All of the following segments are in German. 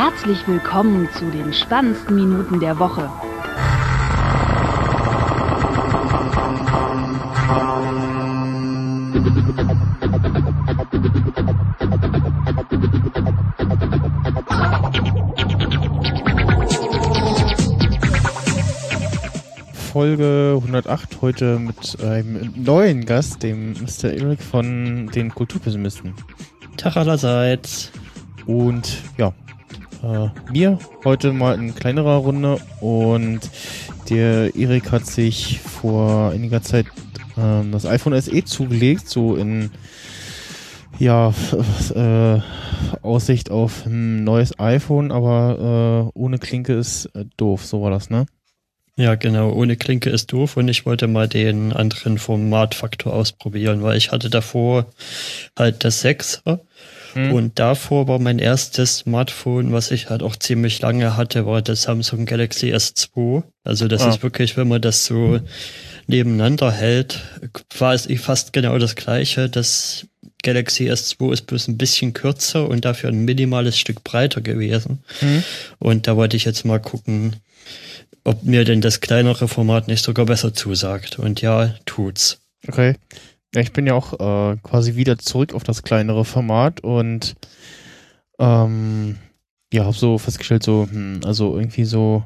Herzlich willkommen zu den spannendsten Minuten der Woche. Folge 108 heute mit einem neuen Gast, dem Mr. Erik von den Kulturpessimisten. Tag allerseits. Und ja, äh, mir heute mal in kleinerer Runde und der Erik hat sich vor einiger Zeit äh, das iPhone SE zugelegt, so in ja, äh, Aussicht auf ein neues iPhone, aber äh, ohne Klinke ist äh, doof, so war das, ne? Ja, genau. Ohne Klinke ist doof und ich wollte mal den anderen Formatfaktor ausprobieren, weil ich hatte davor halt das 6er hm. und davor war mein erstes Smartphone, was ich halt auch ziemlich lange hatte, war das Samsung Galaxy S2. Also das ah. ist wirklich, wenn man das so nebeneinander hält, war es fast genau das gleiche. Das Galaxy S2 ist bloß ein bisschen kürzer und dafür ein minimales Stück breiter gewesen. Hm. Und da wollte ich jetzt mal gucken, ob mir denn das kleinere Format nicht sogar besser zusagt. Und ja, tut's. Okay. Ja, ich bin ja auch äh, quasi wieder zurück auf das kleinere Format und ähm, ja, habe so festgestellt, so, hm, also irgendwie so,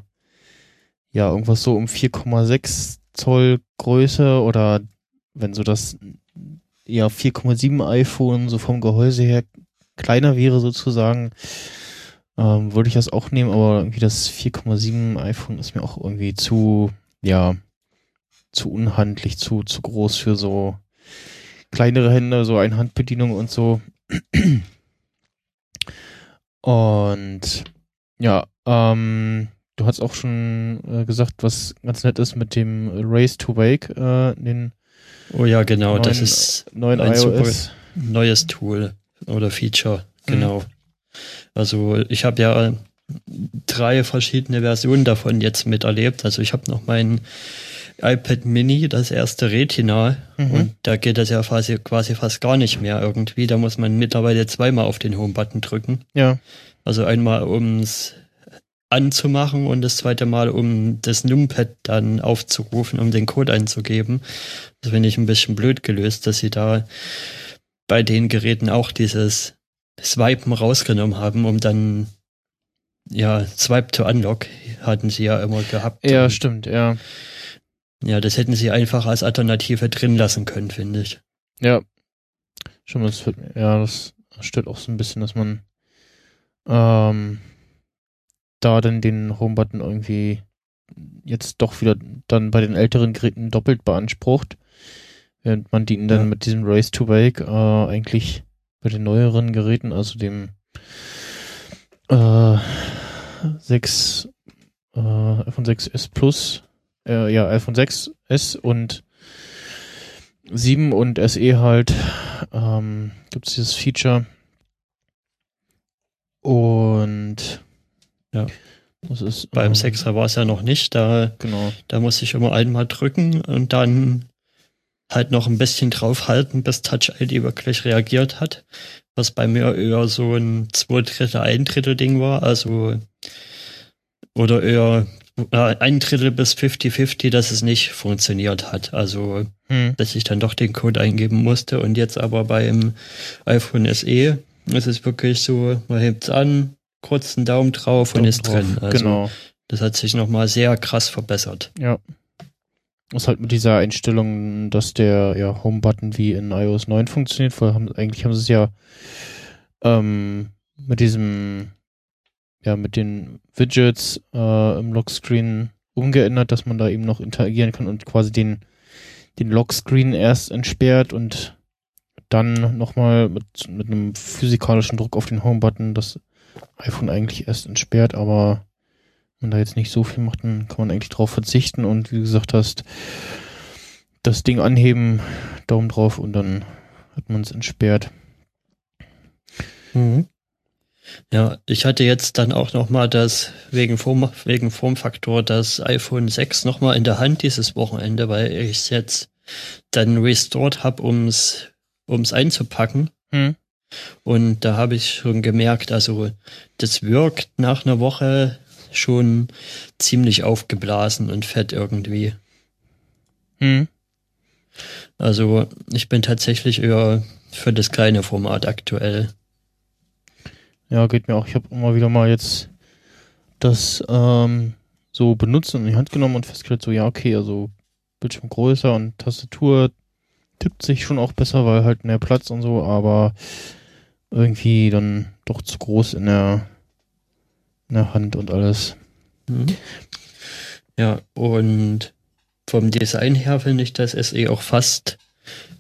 ja, irgendwas so um 4,6 Zoll Größe oder wenn so das ja 4,7 iPhone so vom Gehäuse her kleiner wäre sozusagen, ähm, wollte ich das auch nehmen, aber irgendwie das 4,7 iPhone ist mir auch irgendwie zu, ja, zu unhandlich, zu, zu groß für so kleinere Hände, so eine Handbedienung und so. Und ja, ähm, du hast auch schon äh, gesagt, was ganz nett ist mit dem Race to Wake, äh, den Oh ja, genau, neuen, das ist neuen ein iOS. neues Tool oder Feature, genau. Mhm. Also ich habe ja drei verschiedene Versionen davon jetzt miterlebt. Also ich habe noch mein iPad Mini, das erste Retina, mhm. und da geht das ja quasi, quasi fast gar nicht mehr irgendwie. Da muss man mittlerweile zweimal auf den Home-Button drücken. Ja. Also einmal ums anzumachen und das zweite Mal, um das Numpad dann aufzurufen, um den Code einzugeben. Das finde ich ein bisschen blöd gelöst, dass sie da bei den Geräten auch dieses Swipen rausgenommen haben, um dann ja, Swipe to Unlock hatten sie ja immer gehabt. Ja, stimmt, ja. Ja, das hätten sie einfach als Alternative drin lassen können, finde ich. Ja. Schon das ja, das stört auch so ein bisschen, dass man ähm, da dann den Home-Button irgendwie jetzt doch wieder dann bei den älteren Geräten doppelt beansprucht, während man die dann ja. mit diesem Race to Wake äh, eigentlich bei den neueren Geräten, also dem äh, 6 äh, iPhone 6s Plus, äh, ja, iPhone 6s und 7 und SE halt, ähm, gibt es dieses Feature. Und ja. Das ist, Beim ähm, 6er war es ja noch nicht. Da, genau. da muss ich immer einmal drücken und dann halt noch ein bisschen draufhalten, bis Touch ID wirklich reagiert hat. Was bei mir eher so ein zwei Drittel, ein Drittel Ding war. Also, oder eher ein Drittel bis 50-50, dass es nicht funktioniert hat. Also, hm. dass ich dann doch den Code eingeben musste. Und jetzt aber beim iPhone SE ist es wirklich so, man hebt es an, kurz einen Daumen drauf Daumen und ist drauf. drin. Also, genau. Das hat sich nochmal sehr krass verbessert. Ja. Das ist halt mit dieser Einstellung, dass der ja, Home-Button wie in iOS 9 funktioniert. Weil haben, eigentlich haben sie es ja ähm, mit diesem, ja, mit den Widgets äh, im Lockscreen umgeändert, dass man da eben noch interagieren kann und quasi den, den Lockscreen erst entsperrt und dann nochmal mit, mit einem physikalischen Druck auf den Home-Button das iPhone eigentlich erst entsperrt, aber man da jetzt nicht so viel macht, dann kann man eigentlich drauf verzichten und wie gesagt hast, das Ding anheben, Daumen drauf und dann hat man es entsperrt. Mhm. Ja, ich hatte jetzt dann auch nochmal das, wegen, Form, wegen Formfaktor, das iPhone 6 nochmal in der Hand dieses Wochenende, weil ich es jetzt dann restored habe, ums ums einzupacken. Mhm. Und da habe ich schon gemerkt, also das wirkt nach einer Woche schon ziemlich aufgeblasen und fett irgendwie. Hm. Also ich bin tatsächlich eher für das kleine Format aktuell. Ja, geht mir auch. Ich habe immer wieder mal jetzt das ähm, so benutzt und in die Hand genommen und festgestellt, so ja, okay, also Bildschirm größer und Tastatur tippt sich schon auch besser, weil halt mehr Platz und so, aber irgendwie dann doch zu groß in der, in der Hand und alles. Mhm. Ja, und vom Design her finde ich das SE auch fast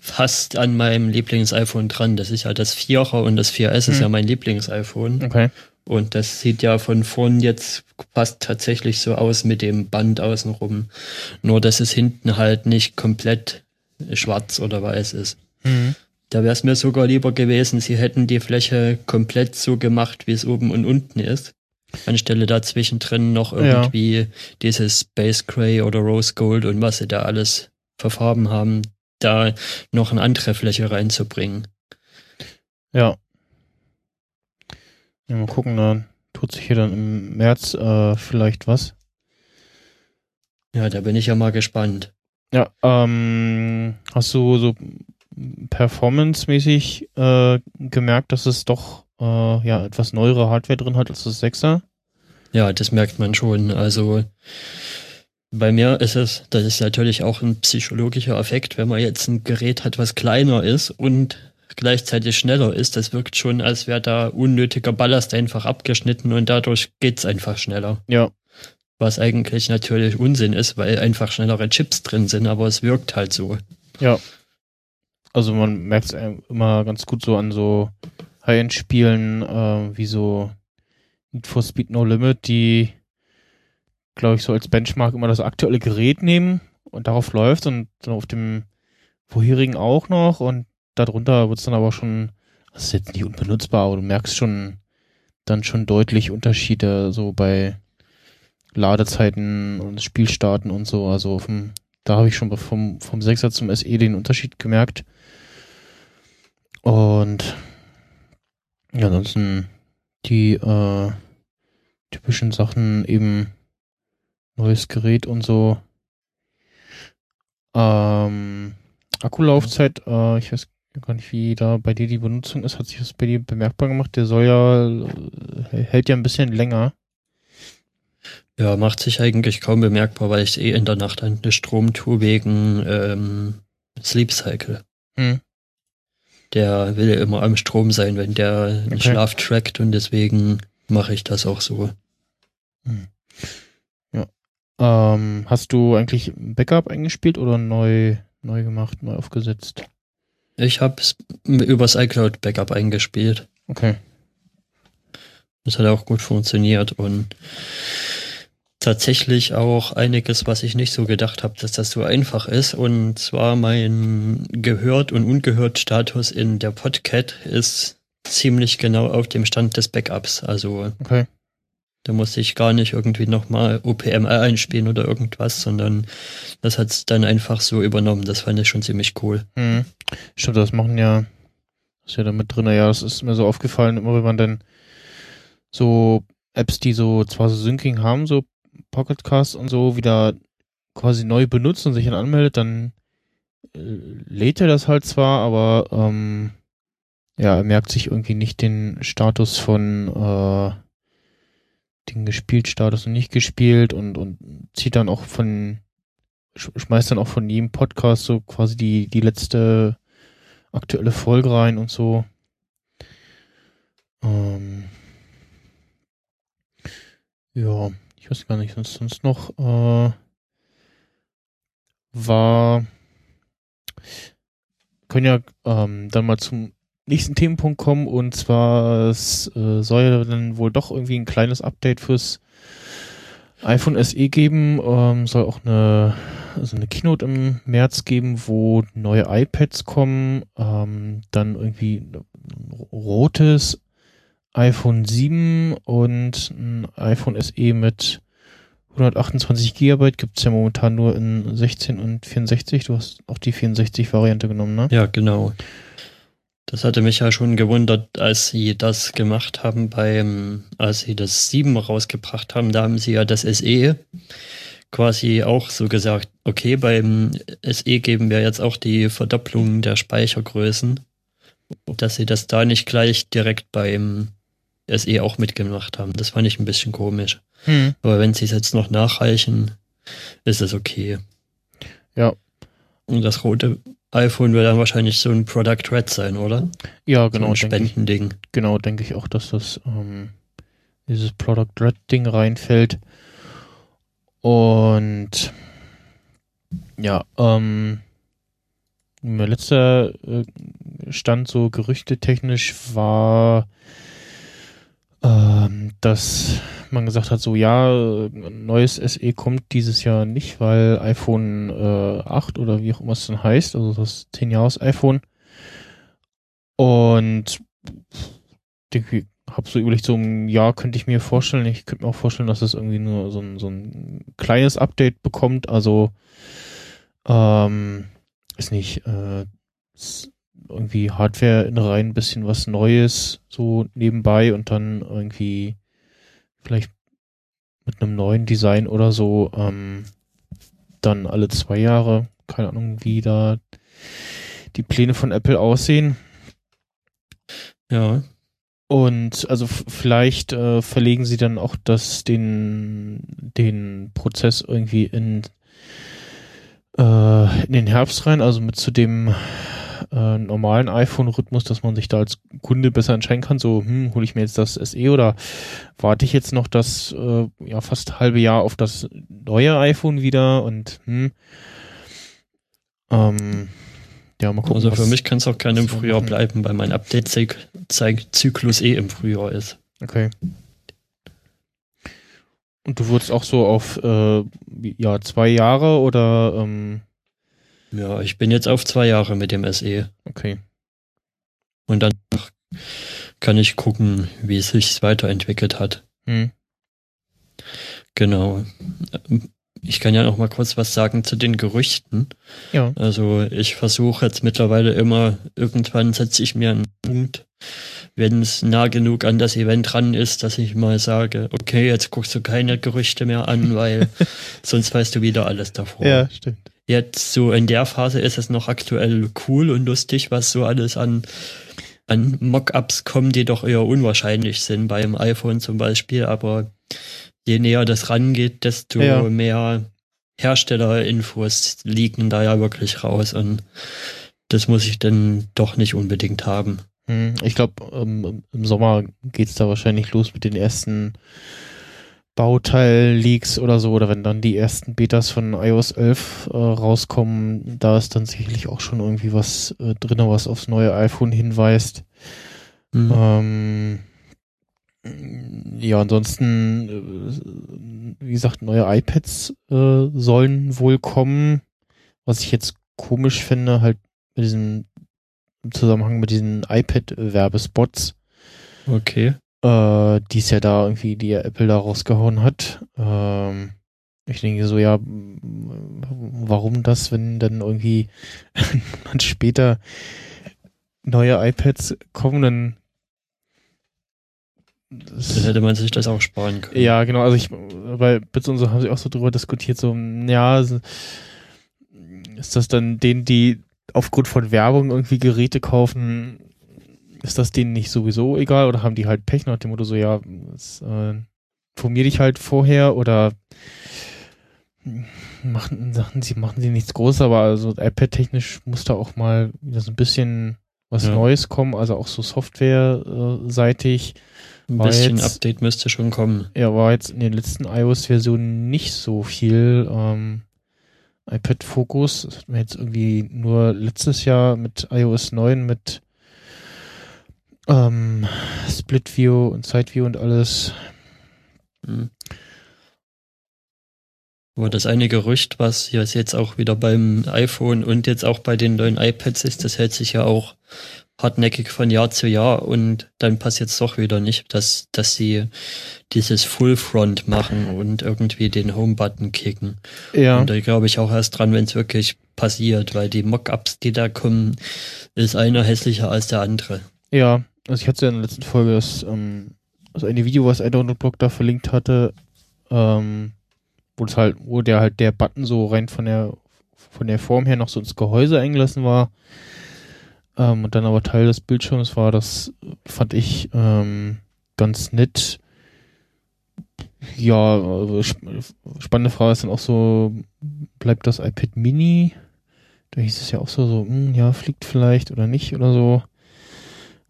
fast an meinem Lieblings-iPhone dran. Das ist ja das 4er und das 4S mhm. ist ja mein Lieblings-iPhone. Okay. Und das sieht ja von vorn jetzt fast tatsächlich so aus mit dem Band außenrum. Nur, dass es hinten halt nicht komplett schwarz oder weiß ist. Mhm. Da wäre es mir sogar lieber gewesen, sie hätten die Fläche komplett so gemacht, wie es oben und unten ist. Anstelle dazwischen drin noch irgendwie ja. dieses Space Gray oder Rose Gold und was sie da alles verfarben haben, da noch eine andere Fläche reinzubringen. Ja. ja mal gucken, dann tut sich hier dann im März äh, vielleicht was. Ja, da bin ich ja mal gespannt. Ja, ähm, hast du so performance-mäßig äh, gemerkt, dass es doch äh, ja etwas neuere Hardware drin hat als das 6er? Ja, das merkt man schon. Also bei mir ist es, das ist natürlich auch ein psychologischer Effekt, wenn man jetzt ein Gerät hat, was kleiner ist und gleichzeitig schneller ist, das wirkt schon, als wäre da unnötiger Ballast einfach abgeschnitten und dadurch geht's einfach schneller. Ja, was eigentlich natürlich Unsinn ist, weil einfach schnellere Chips drin sind, aber es wirkt halt so. Ja. Also man merkt es immer ganz gut so an so High-End-Spielen, äh, wie so Need for Speed No Limit, die, glaube ich, so als Benchmark immer das aktuelle Gerät nehmen und darauf läuft und dann auf dem vorherigen auch noch und darunter wird es dann aber schon, das ist jetzt nicht unbenutzbar, aber du merkst schon dann schon deutlich Unterschiede so bei Ladezeiten und Spielstarten und so. Also vom, da habe ich schon vom, vom 6er zum SE den Unterschied gemerkt. Und ja, ansonsten die äh, typischen Sachen eben neues Gerät und so. Ähm, Akkulaufzeit, äh, ich weiß gar nicht, wie da bei dir die Benutzung ist. Hat sich das bei dir bemerkbar gemacht? Der soll ja, äh, hält ja ein bisschen länger. Ja, macht sich eigentlich kaum bemerkbar, weil ich eh in der Nacht eine Strom tue wegen ähm, Sleep Cycle. Hm. Der will ja immer am Strom sein, wenn der okay. Schlaf trackt und deswegen mache ich das auch so. Hm. Ähm, hast du eigentlich Backup eingespielt oder neu, neu gemacht, neu aufgesetzt? Ich habe es übers iCloud Backup eingespielt. Okay. Das hat auch gut funktioniert und tatsächlich auch einiges, was ich nicht so gedacht habe, dass das so einfach ist. Und zwar mein gehört und ungehört Status in der Podcat ist ziemlich genau auf dem Stand des Backups. Also okay. Da musste ich gar nicht irgendwie nochmal OPMR einspielen oder irgendwas, sondern das hat es dann einfach so übernommen. Das fand ich schon ziemlich cool. Mhm. Stimmt, das machen ja, ist ja da mit drin. Ja, das ist mir so aufgefallen, immer wenn man dann so Apps, die so zwar so Syncing haben, so Pocketcast und so wieder quasi neu benutzt und sich dann anmeldet, dann äh, lädt er das halt zwar, aber ähm, ja, er merkt sich irgendwie nicht den Status von äh, den gespielt Status und nicht gespielt und und zieht dann auch von schmeißt dann auch von jedem Podcast so quasi die die letzte aktuelle Folge rein und so. Ähm, ja, ich weiß gar nicht, sonst, sonst noch äh, war, können ja ähm, dann mal zum nächsten Themenpunkt kommen und zwar es äh, soll dann wohl doch irgendwie ein kleines Update fürs iPhone SE geben, ähm, soll auch eine, also eine Keynote im März geben, wo neue iPads kommen, ähm, dann irgendwie rotes iPhone 7 und ein iPhone SE mit 128 Gigabyte gibt es ja momentan nur in 16 und 64. Du hast auch die 64-Variante genommen, ne? Ja, genau. Das hatte mich ja schon gewundert, als sie das gemacht haben beim, als sie das 7 rausgebracht haben, da haben sie ja das SE quasi auch so gesagt, okay, beim SE geben wir jetzt auch die Verdopplung der Speichergrößen, dass sie das da nicht gleich direkt beim SE auch mitgemacht haben. Das fand ich ein bisschen komisch. Hm. Aber wenn sie es jetzt noch nachreichen, ist es okay. Ja. Und das rote iPhone wird dann wahrscheinlich so ein Product Red sein, oder? Ja, genau. So ein Spendending. Denk ich, genau, denke ich auch, dass das ähm, dieses Product Red Ding reinfällt. Und ja, ähm, mein letzter äh, Stand so gerüchtetechnisch war, dass man gesagt hat, so ja, neues SE kommt dieses Jahr nicht, weil iPhone äh, 8 oder wie auch immer es dann heißt, also das 10 Jahres iPhone. Und denke, habe so überlegt, so ein Jahr könnte ich mir vorstellen. Ich könnte mir auch vorstellen, dass es irgendwie nur so ein, so ein kleines Update bekommt. Also ähm, ist nicht äh, irgendwie Hardware in rein ein bisschen was Neues so nebenbei und dann irgendwie vielleicht mit einem neuen Design oder so ähm, dann alle zwei Jahre. Keine Ahnung, wie da die Pläne von Apple aussehen. Ja, und also vielleicht äh, verlegen sie dann auch das den den Prozess irgendwie in äh, in den Herbst rein, also mit zu dem äh, normalen iPhone-Rhythmus, dass man sich da als Kunde besser entscheiden kann, so, hm, hole ich mir jetzt das SE oder warte ich jetzt noch das äh, ja fast halbe Jahr auf das neue iPhone wieder und hm, ähm, ja, mal gucken. Also für mich kann es auch gerne im Frühjahr machen. bleiben, weil mein Update-Zyklus eh im Frühjahr ist. Okay. Und du wurdest auch so auf äh, ja zwei Jahre oder? Ähm ja, ich bin jetzt auf zwei Jahre mit dem SE. Okay. Und dann kann ich gucken, wie es sich weiterentwickelt hat. Hm. Genau ich kann ja noch mal kurz was sagen zu den Gerüchten. Ja. Also ich versuche jetzt mittlerweile immer, irgendwann setze ich mir einen Punkt, wenn es nah genug an das Event dran ist, dass ich mal sage, okay, jetzt guckst du keine Gerüchte mehr an, weil sonst weißt du wieder alles davor. Ja, stimmt. Jetzt so in der Phase ist es noch aktuell cool und lustig, was so alles an an Mockups kommen, die doch eher unwahrscheinlich sind, beim iPhone zum Beispiel, aber je näher das rangeht, desto ja. mehr Herstellerinfos liegen da ja wirklich raus und das muss ich dann doch nicht unbedingt haben. Hm, ich glaube, ähm, im Sommer geht's da wahrscheinlich los mit den ersten Bauteil-Leaks oder so, oder wenn dann die ersten Betas von iOS 11 äh, rauskommen, da ist dann sicherlich auch schon irgendwie was äh, drin, was aufs neue iPhone hinweist. Mhm. Ähm, ja, ansonsten, äh, wie gesagt, neue iPads äh, sollen wohl kommen. Was ich jetzt komisch finde, halt mit diesem, im Zusammenhang mit diesen iPad-Werbespots. Okay. Äh, die es ja da irgendwie, die ja Apple da rausgehauen hat. Ähm, ich denke so, ja, warum das, wenn dann irgendwie man später neue iPads kommen, dann dann hätte man sich das auch sparen können. Ja, genau. Also ich, bei Bits und so haben sie auch so drüber diskutiert, so, ja, ist das dann denen, die aufgrund von Werbung irgendwie Geräte kaufen, ist das denen nicht sowieso egal oder haben die halt Pech nach dem Motto so, ja, das, äh, informier dich halt vorher oder machen, sagen sie, machen sie nichts Großes, aber also iPad-technisch muss da auch mal wieder so ein bisschen was ja. Neues kommen, also auch so software-seitig. Ein bisschen jetzt, Update müsste schon kommen. Ja, war jetzt in den letzten iOS-Versionen nicht so viel ähm, iPad-Fokus. Das hatten wir jetzt irgendwie nur letztes Jahr mit iOS 9 mit ähm, Split View und Side View und alles. Mhm. Aber das eine Gerücht, was jetzt auch wieder beim iPhone und jetzt auch bei den neuen iPads ist, das hält sich ja auch hartnäckig von Jahr zu Jahr und dann passiert es doch wieder nicht, dass, dass sie dieses Full Front machen und irgendwie den Home-Button kicken. Ja. Und da glaube ich auch erst dran, wenn es wirklich passiert, weil die Mockups, die da kommen, ist einer hässlicher als der andere. Ja, also ich hatte ja in der letzten Folge das, ähm, also eine Video, was iDownload-Blog da verlinkt hatte, ähm, wo es halt, wo der halt der Button so rein von der von der Form her noch so ins Gehäuse eingelassen war ähm, und dann aber Teil des Bildschirms war, das fand ich ähm, ganz nett. Ja, also spannende Frage ist dann auch so, bleibt das iPad Mini? Da hieß es ja auch so, so, mh, hm, ja, fliegt vielleicht oder nicht oder so.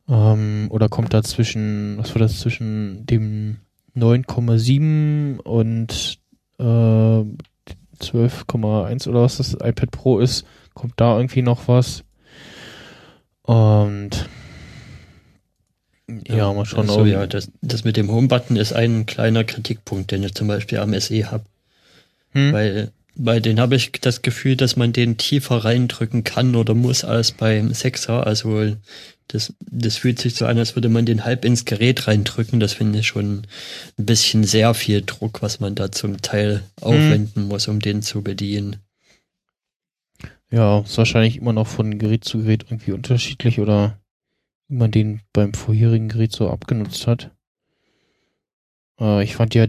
Ähm, oder kommt da zwischen, was war das, zwischen dem 9,7 und äh, 12,1 oder was das iPad Pro ist, kommt da irgendwie noch was. Und ja, ja mal schauen. Also, ja, das, das mit dem Home-Button ist ein kleiner Kritikpunkt, den ich zum Beispiel am SE habe. Hm? Weil bei den habe ich das Gefühl, dass man den tiefer reindrücken kann oder muss als beim 6er. Also das, das fühlt sich so an, als würde man den halb ins Gerät reindrücken. Das finde ich schon ein bisschen sehr viel Druck, was man da zum Teil aufwenden hm. muss, um den zu bedienen. Ja, ist wahrscheinlich immer noch von Gerät zu Gerät irgendwie unterschiedlich oder wie man den beim vorherigen Gerät so abgenutzt hat. Äh, ich fand ja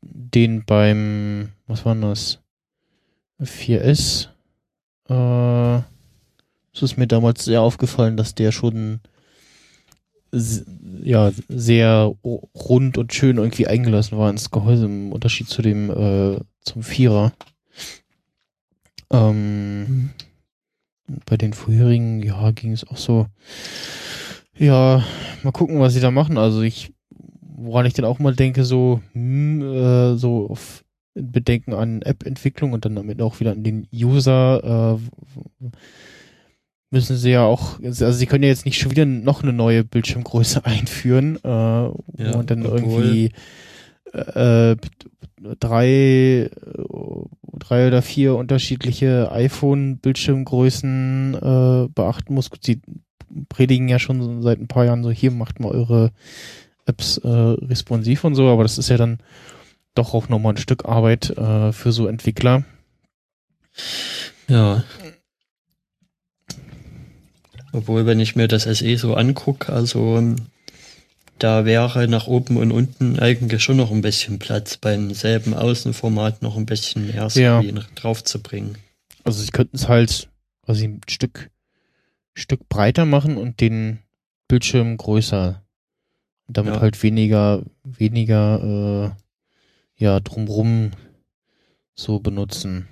den beim, was war das? 4S. Äh, es ist mir damals sehr aufgefallen, dass der schon ja sehr rund und schön irgendwie eingelassen war ins Gehäuse im Unterschied zu dem äh, zum Vierer. Ähm. Bei den vorherigen, ja, ging es auch so. Ja, mal gucken, was sie da machen. Also ich, woran ich dann auch mal denke, so, hm, äh, so auf Bedenken an App-Entwicklung und dann damit auch wieder an den User, äh, müssen sie ja auch, also sie können ja jetzt nicht schon wieder noch eine neue Bildschirmgröße einführen äh, ja, und dann irgendwie äh, drei, drei oder vier unterschiedliche iPhone-Bildschirmgrößen äh, beachten muss. Sie predigen ja schon seit ein paar Jahren so, hier macht mal eure Apps äh, responsiv und so, aber das ist ja dann doch auch nochmal ein Stück Arbeit äh, für so Entwickler. Ja. Obwohl, wenn ich mir das SE so angucke, also da wäre nach oben und unten eigentlich schon noch ein bisschen Platz beim selben Außenformat noch ein bisschen mehr Screen ja. drauf zu bringen. Also sie könnten es halt quasi ein Stück, Stück breiter machen und den Bildschirm größer. Und damit ja. halt weniger, weniger äh, ja, drumrum so benutzen.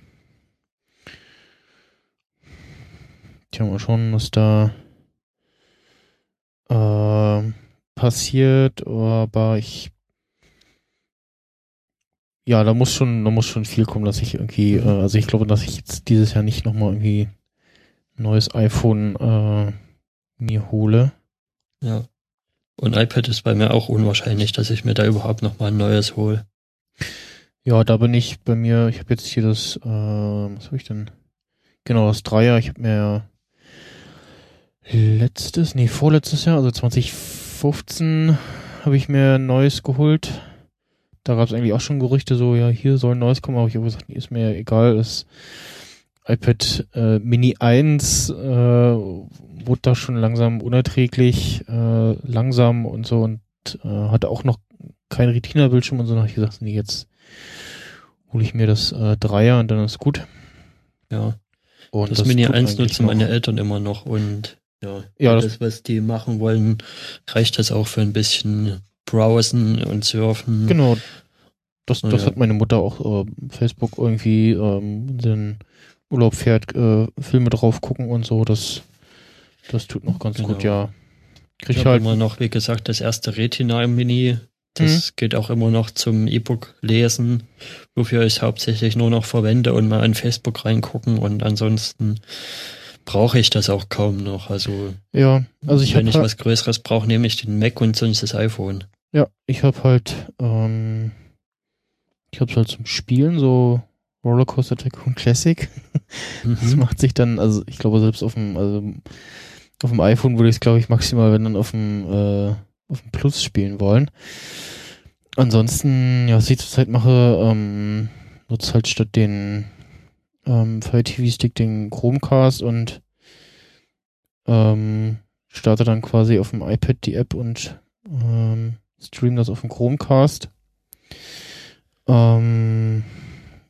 Tja, mal schauen, was da äh, passiert, aber ich ja, da muss schon, da muss schon viel kommen, dass ich irgendwie, äh, also ich glaube, dass ich jetzt dieses Jahr nicht nochmal irgendwie ein neues iPhone äh, mir hole. Ja. Und iPad ist bei mir auch unwahrscheinlich, dass ich mir da überhaupt nochmal ein neues hole. Ja, da bin ich bei mir, ich habe jetzt hier das, äh, was habe ich denn? Genau, das Dreier, ich habe mir letztes, nee, vorletztes Jahr, also 20 2015 habe ich mir ein neues geholt. Da gab es eigentlich auch schon Gerüchte, so, ja, hier soll ein neues kommen, aber ich habe gesagt, nee, ist mir egal. Das iPad äh, Mini 1 äh, wurde da schon langsam unerträglich, äh, langsam und so und äh, hatte auch noch kein Retina-Bildschirm und so. Dann habe ich gesagt, nee, jetzt hole ich mir das äh, Dreier und dann ist gut. Ja. Und das, das Mini 1 nutzen meine Eltern immer noch und ja, ja das, das, was die machen wollen, reicht das auch für ein bisschen Browsen und Surfen. Genau. Das, das ja. hat meine Mutter auch äh, Facebook irgendwie, ähm, den Urlaub fährt, äh, Filme drauf gucken und so. Das, das tut noch ganz genau. gut, ja. Krieg ich halt immer noch, wie gesagt, das erste Retina im Mini. Das mhm. geht auch immer noch zum E-Book lesen, wofür ich hauptsächlich nur noch verwende und mal an Facebook reingucken und ansonsten brauche ich das auch kaum noch. Also, ja, also ich wenn ich was Größeres brauche, nehme ich den Mac und sonst das iPhone. Ja, ich habe halt, ähm, ich habe es halt zum Spielen so Rollercoaster Tycoon Classic. Mhm. Das macht sich dann, also ich glaube selbst auf dem, also Auf dem iPhone würde ich es, glaube ich, maximal, wenn dann auf dem, äh, auf dem Plus spielen wollen. Ansonsten, ja, was ich zurzeit mache, ähm, nutze halt statt den ähm, Fire TV Stick den Chromecast und ähm, starte dann quasi auf dem iPad die App und ähm, stream das auf dem Chromecast. Ähm,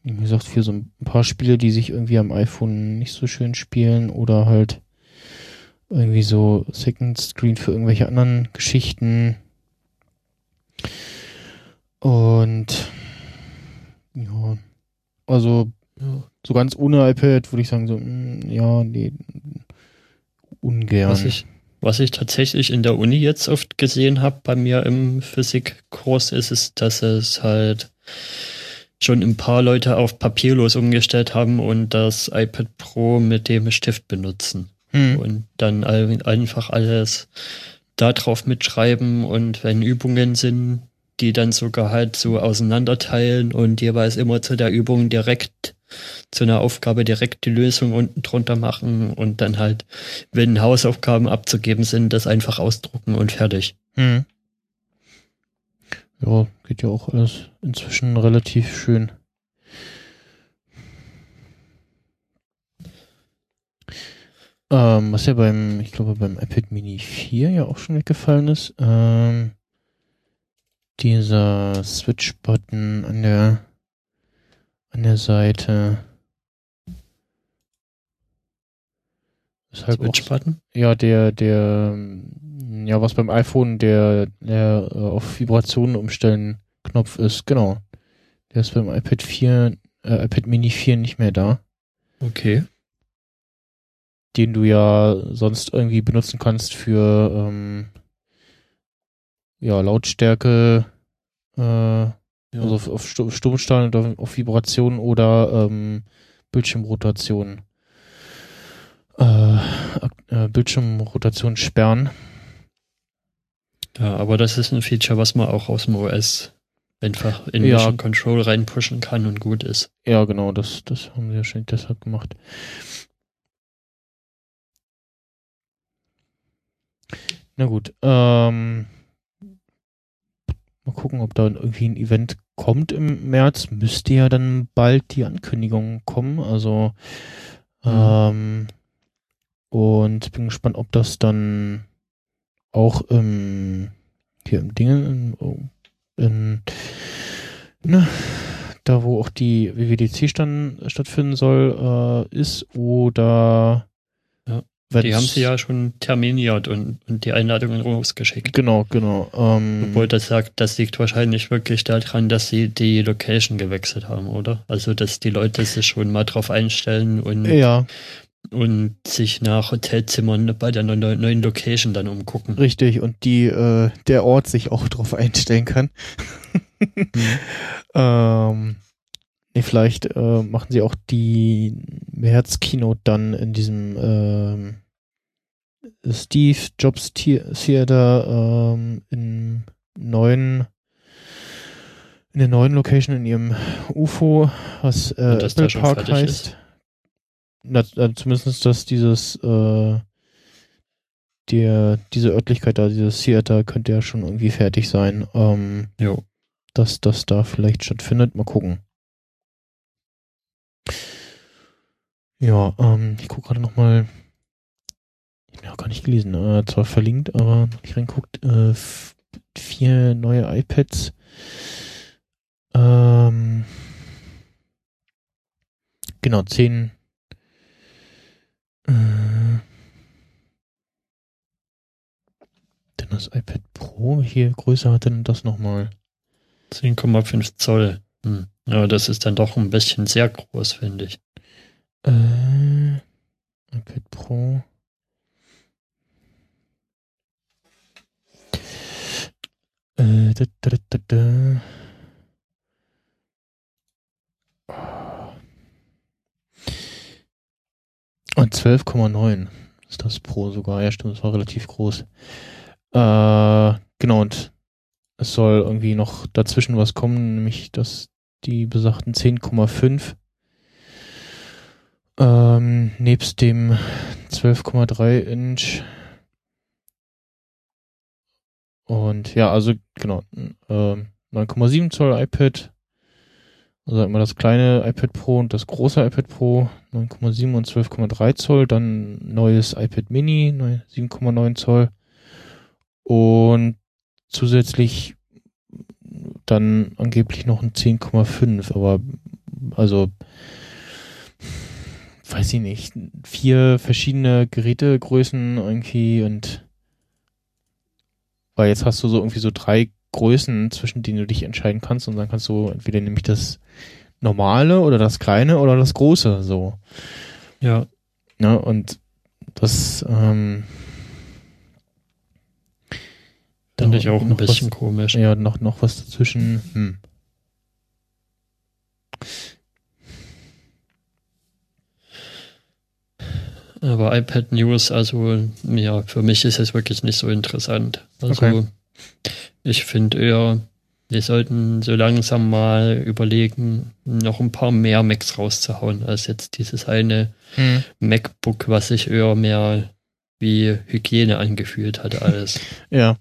wie gesagt, für so ein paar Spiele, die sich irgendwie am iPhone nicht so schön spielen oder halt irgendwie so Second Screen für irgendwelche anderen Geschichten. Und ja, also ja. So ganz ohne iPad würde ich sagen, so, mh, mm, ja, nee, ungern. Was ich, was ich tatsächlich in der Uni jetzt oft gesehen habe bei mir im Physikkurs, ist es, dass es halt schon ein paar Leute auf papierlos umgestellt haben und das iPad Pro mit dem Stift benutzen. Hm. Und dann einfach alles da drauf mitschreiben und wenn Übungen sind, die dann sogar halt so auseinanderteilen und jeweils immer zu der Übung direkt, zu einer Aufgabe direkt die Lösung unten drunter machen und dann halt, wenn Hausaufgaben abzugeben sind, das einfach ausdrucken und fertig. Hm. Ja, geht ja auch alles inzwischen relativ schön. Ähm, was ja beim, ich glaube, beim iPad Mini 4 ja auch schon weggefallen ist, ähm, dieser Switch-Button an der, an der Seite. Switch-Button? Ja, der, der, ja, was beim iPhone der, der äh, auf Vibrationen umstellen Knopf ist, genau. Der ist beim iPad 4, äh, iPad Mini 4 nicht mehr da. Okay. Den du ja sonst irgendwie benutzen kannst für ähm, ja, Lautstärke, äh, ja. also auf, auf Stummstellen oder auf Vibration oder ähm, Bildschirmrotation. Äh, äh, Bildschirmrotation sperren. Ja, aber das ist ein Feature, was man auch aus dem OS einfach in ja. Mission Control reinpushen kann und gut ist. Ja, genau, das, das haben sie wahrscheinlich deshalb gemacht. Na gut, ähm, mal gucken, ob da irgendwie ein Event kommt im März. Müsste ja dann bald die Ankündigung kommen, also mhm. ähm, und bin gespannt, ob das dann auch im, hier im Dingen, in, in ne, da wo auch die WWDC stand, stattfinden soll, äh, ist oder ja. Die haben sie ja schon terminiert und, und die Einladungen rausgeschickt. Genau, genau. Ähm, Obwohl das sagt, das liegt wahrscheinlich wirklich daran, dass sie die Location gewechselt haben, oder? Also, dass die Leute sich schon mal drauf einstellen und ja und sich nach Hotelzimmern bei der neuen Location dann umgucken. Richtig, und die äh, der Ort sich auch drauf einstellen kann. mhm. ähm, nee, vielleicht äh, machen sie auch die März-Keynote dann in diesem ähm, Steve Jobs Theater ähm, in neuen in der neuen Location in ihrem UFO, was äh, Apple Park heißt. Ist? na, äh, zumindest, dass dieses, äh, der, diese Örtlichkeit da, dieses Theater könnte ja schon irgendwie fertig sein. Ähm, jo. Dass das da vielleicht stattfindet. Mal gucken. Ja, ähm, ich gucke gerade nochmal. Ich habe ja gar nicht gelesen, äh, zwar verlinkt, aber noch nicht reinguckt. Äh, vier neue iPads. Ähm, genau, zehn äh, denn das iPad Pro hier größer hat denn das nochmal? 10,5 Zoll. Hm. Ja, das ist dann doch ein bisschen sehr groß, finde ich. Äh, iPad Pro. Äh, da, da, da, da. Und 12,9 ist das Pro sogar. Ja, stimmt, das war relativ groß. Äh, genau, und es soll irgendwie noch dazwischen was kommen, nämlich dass die besagten 10,5. Ähm, nebst dem 12,3 Inch. Und ja, also genau, äh, 9,7 Zoll iPad, also immer das kleine iPad Pro und das große iPad Pro, 9,7 und 12,3 Zoll, dann neues iPad Mini, 7,9 Zoll. Und zusätzlich dann angeblich noch ein 10,5, aber also weiß ich nicht, vier verschiedene Gerätegrößen irgendwie und weil jetzt hast du so irgendwie so drei Größen, zwischen denen du dich entscheiden kannst und dann kannst du entweder nämlich das normale oder das kleine oder das große so. Ja. Ja, und das ähm, Finde ich auch ein bisschen was, komisch. Ja, noch, noch was dazwischen. Hm. Aber iPad News, also ja, für mich ist es wirklich nicht so interessant. Also Okay. ich finde eher, wir sollten so langsam mal überlegen, noch ein paar mehr Macs rauszuhauen, als jetzt dieses eine Hm. MacBook, was sich eher mehr wie Hygiene angefühlt hat alles. Ja.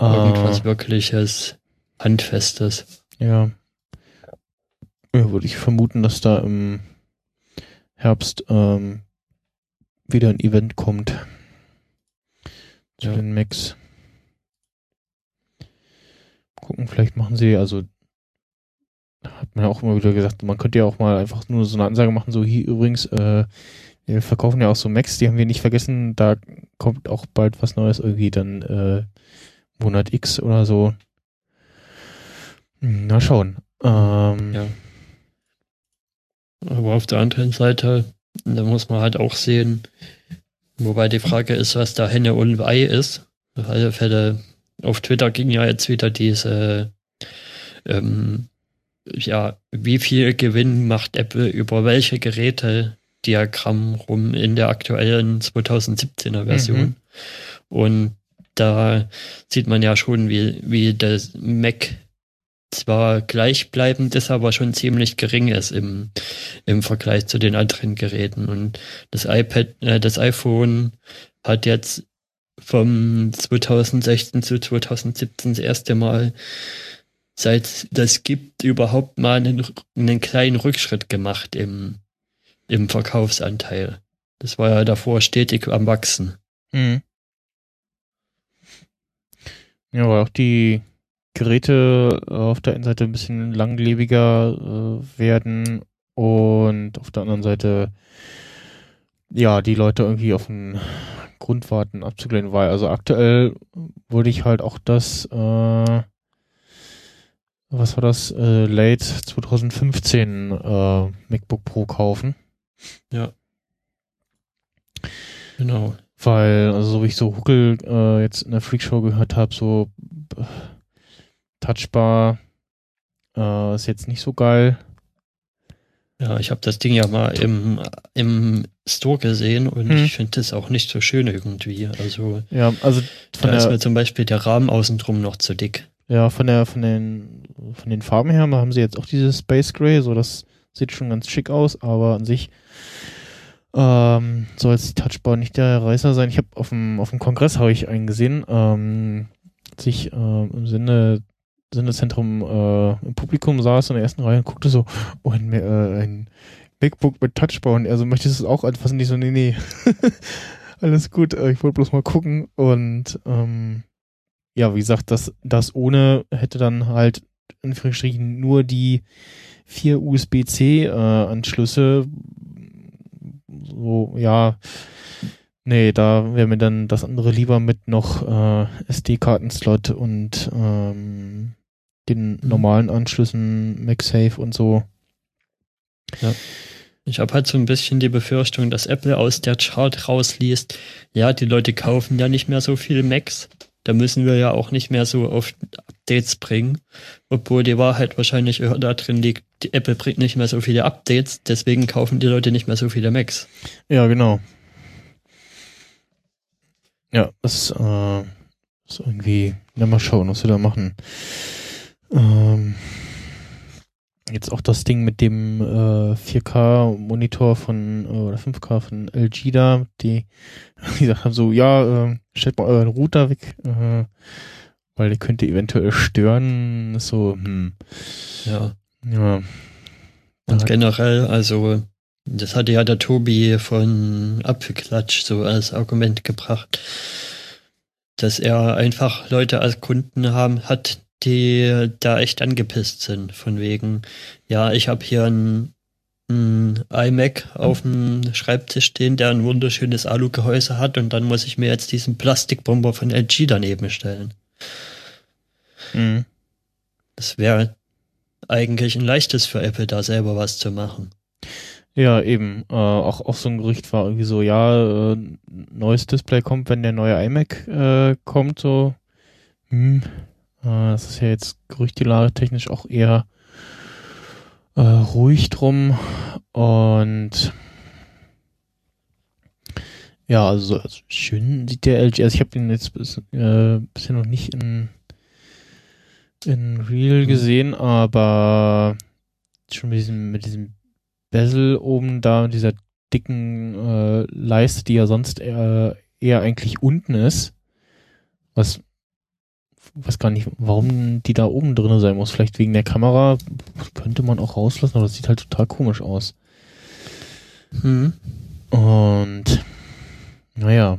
Irgendwas Äh, wirkliches, handfestes. ja. Ja, würde ich vermuten, dass da im Herbst ähm, wieder ein Event kommt. Zu Ja. den Macs. Gucken, vielleicht machen sie, also hat man ja auch immer wieder gesagt, man könnte ja auch mal einfach nur so eine Ansage machen, so hier übrigens, äh, wir verkaufen ja auch so Macs, die haben wir nicht vergessen, da kommt auch bald was Neues irgendwie, dann äh, Monat X oder so. Hm, Na schauen. Ähm, Ja. Aber auf der anderen Seite, da muss man halt auch sehen, wobei die Frage ist, was da Henne und Ei ist. Auf alle Fälle, auf Twitter ging ja jetzt wieder diese, ähm, ja, wie viel Gewinn macht Apple über welche Geräte Diagramm rum in der aktuellen 2017er Version. Mhm. Und da sieht man ja schon, wie, wie das Mac zwar gleichbleibend ist, aber schon ziemlich gering ist im, im Vergleich zu den anderen Geräten. Und das iPad, äh, das iPhone hat jetzt vom 2016 zu 2017 das erste Mal seit das gibt überhaupt mal einen, einen kleinen Rückschritt gemacht im, im Verkaufsanteil. Das war ja davor stetig am Wachsen. Mhm. Ja, weil auch die Geräte äh, auf der einen Seite ein bisschen langlebiger äh, werden und auf der anderen Seite ja, die Leute irgendwie auf den Grund warten abzugleichen, weil also aktuell würde ich halt auch das äh, was war das, äh, late 2015 äh, MacBook Pro kaufen. Genau. Weil, also so wie ich so Huckel äh, jetzt in der Freakshow gehört habe, so äh, Touchbar äh, ist jetzt nicht so geil. Ja, ich habe das Ding ja mal im, im Store gesehen und Hm. ich finde das auch nicht so schön irgendwie. Also Ja, also von da ist der, mir zum Beispiel der Rahmen außen drum noch zu dick. ja, von der, von den, von den Farben her haben sie jetzt auch dieses Space Gray, so das sieht schon ganz schick aus, aber an sich ähm, soll jetzt die Touchbar nicht der Reißer sein. Ich habe auf dem, auf dem Kongress habe ich einen gesehen, ähm, als ich ähm, im Sinne Sendezentrum äh, im Publikum saß in der ersten Reihe und guckte so, oh, ein, äh, ein MacBook mit Touchbar und er so, möchtest du es auch anfassen? Nicht so, nee, nee. Alles gut, äh, ich wollte bloß mal gucken und ähm, ja, wie gesagt, das, das ohne hätte dann halt in Anführungsstrichen nur die vier USB-C-Anschlüsse. So, ja, nee, da wäre mir dann das andere lieber mit noch äh, SD-Kartenslot und ähm, den Mhm. normalen Anschlüssen, MagSafe und so. Ich habe halt so ein bisschen die Befürchtung, dass Apple aus der Chart rausliest, ja, die Leute kaufen ja nicht mehr so viele Macs. Da müssen wir ja auch nicht mehr so oft Updates bringen. Obwohl die Wahrheit wahrscheinlich eher da drin liegt, die Apple bringt nicht mehr so viele Updates, deswegen kaufen die Leute nicht mehr so viele Macs. Ja, genau. Ja, das äh, ist irgendwie, ja, mal schauen, was wir da machen. Ähm, jetzt auch das Ding mit dem äh, 4K-Monitor von äh, oder 5K von LG da, die, die gesagt haben so, ja, äh, stellt mal euren Router weg, äh, weil der könnte eventuell stören. So, hm. Ja. Ja. Und generell, also, das hatte ja der Tobi von Apfelklatsch so als Argument gebracht, dass er einfach Leute als Kunden haben hat, die da echt angepisst sind. Von wegen, ja, ich habe hier ein, ein iMac auf dem Schreibtisch stehen, der ein wunderschönes Alugehäuse hat und dann muss ich mir jetzt diesen Plastikbomber von LG daneben stellen. Mhm. Das wäre eigentlich ein leichtes für Apple, da selber was zu machen. Ja, eben. Äh, auch, auch so ein Gerücht war irgendwie so, ja, äh, neues Display kommt, wenn der neue iMac äh, kommt, so. Hm. Äh, das ist ja jetzt gerüchtelage technisch auch eher äh, ruhig drum. Und ja, also, also schön sieht der LG. Also ich habe den jetzt bis, äh, bisher noch nicht in, in Real gesehen, aber schon mit diesem, mit diesem Bezel oben da und dieser dicken äh, Leiste, die ja sonst eher, eher eigentlich unten ist. Was weiß gar nicht, warum die da oben drin sein muss. Vielleicht wegen der Kamera könnte man auch rauslassen, aber das sieht halt total komisch aus. Hm. Und naja.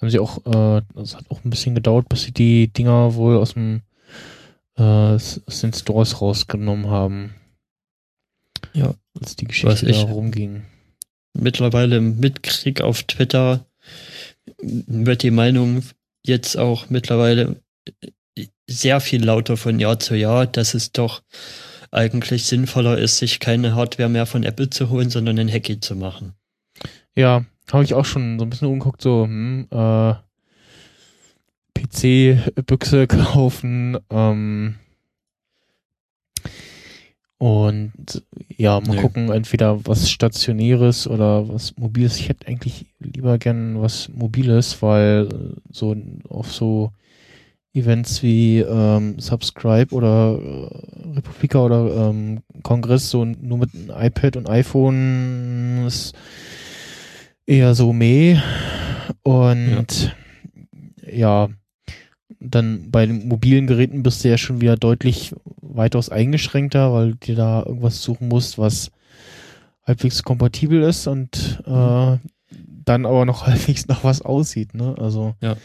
Haben sie auch, äh, es hat auch ein bisschen gedauert, bis sie die Dinger wohl aus dem äh, aus den Stores rausgenommen haben. Ja. Als die Geschichte ich- da rumging. mittlerweile mitkrieg auf Twitter, wird die Meinung jetzt auch mittlerweile sehr viel lauter von Jahr zu Jahr, dass es doch eigentlich sinnvoller ist, sich keine Hardware mehr von Apple zu holen, sondern einen Hacky zu machen. Ja, habe ich auch schon so ein bisschen umgeguckt, so, hm, äh, PC-Büchse kaufen, ähm, und ja, mal Nö. gucken, entweder was Stationäres oder was Mobiles. Ich hätte eigentlich lieber gern was Mobiles, weil äh, so auf so Events wie ähm, Subscribe oder äh, Republika oder ähm, Kongress so nur mit iPad und iPhone ist eher so meh. Und ja. dann bei den mobilen Geräten bist du ja schon wieder deutlich weitaus eingeschränkter, weil du dir da irgendwas suchen musst, was halbwegs kompatibel ist und äh, dann aber noch halbwegs nach was aussieht, ne? Also Ja.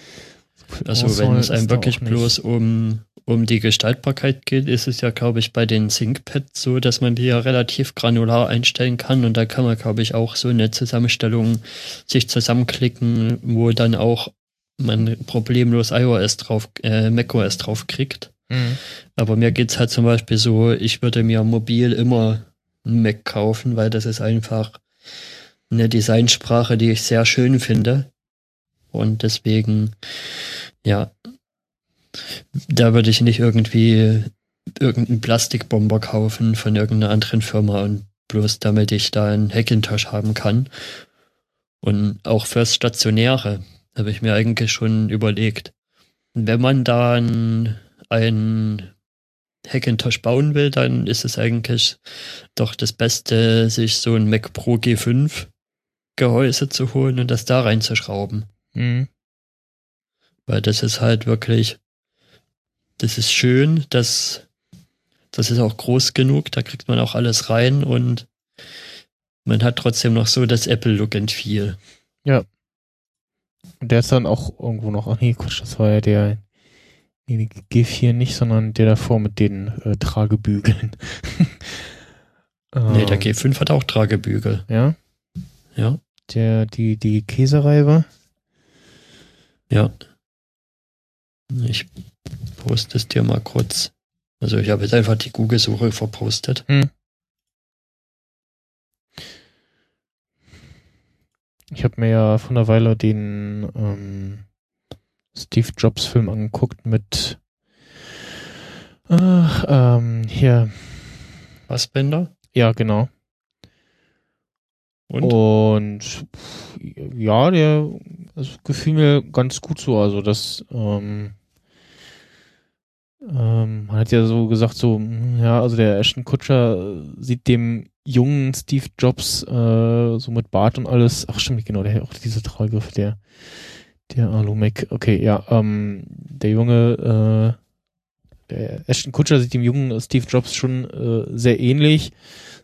Also wenn es einem wirklich bloß um, um die Gestaltbarkeit geht, ist es ja, glaube ich, bei den ThinkPads so, dass man die ja relativ granular einstellen kann und da kann man, glaube ich, auch so eine Zusammenstellung sich zusammenklicken, wo dann auch man problemlos iOS drauf, äh, macOS drauf kriegt. Mhm. Aber mir geht's halt zum Beispiel so, ich würde mir mobil immer einen Mac kaufen, weil das ist einfach eine Designsprache, die ich sehr schön finde. Und deswegen, ja, da würde ich nicht irgendwie irgendeinen Plastikbomber kaufen von irgendeiner anderen Firma und bloß damit ich da einen Hackintosh haben kann. Und auch fürs Stationäre habe ich mir eigentlich schon überlegt. Wenn man dann einen Hackintosh bauen will, dann ist es eigentlich doch das Beste, sich so ein Mac Pro G5 Gehäuse zu holen und das da reinzuschrauben. Mhm. Weil das ist halt wirklich, das ist schön, das, das ist auch groß genug, da kriegt man auch alles rein und man hat trotzdem noch so das Apple-Look and Feel. Und der ist dann auch irgendwo noch, ach nee, Quatsch, das war ja der, nee, GIF hier nicht, sondern der davor mit den äh, Tragebügeln. Nee, der Ähm, G5 hat auch Tragebügel. Ja, Ja, der, die, die Käsereibe. Ja. Ich poste es dir mal kurz. Also ich habe jetzt einfach die Google-Suche verpostet. Ich habe mir ja vor einer Weile den ähm, Steve Jobs Film angeguckt mit ach, ähm, hier, Fassbänder. ja genau. Und? Und ja, der also gefiel mir ganz gut so. Also das, ähm, ähm, man hat ja so gesagt, so, hm, ja, also der Ashton Kutscher sieht dem jungen Steve Jobs äh, so mit Bart und alles, ach stimmt, genau, der hat auch diese Tragriff, der, der Alumek, okay, ja, ähm, der junge, äh, der Ashton Kutscher sieht dem jungen Steve Jobs schon äh, sehr ähnlich.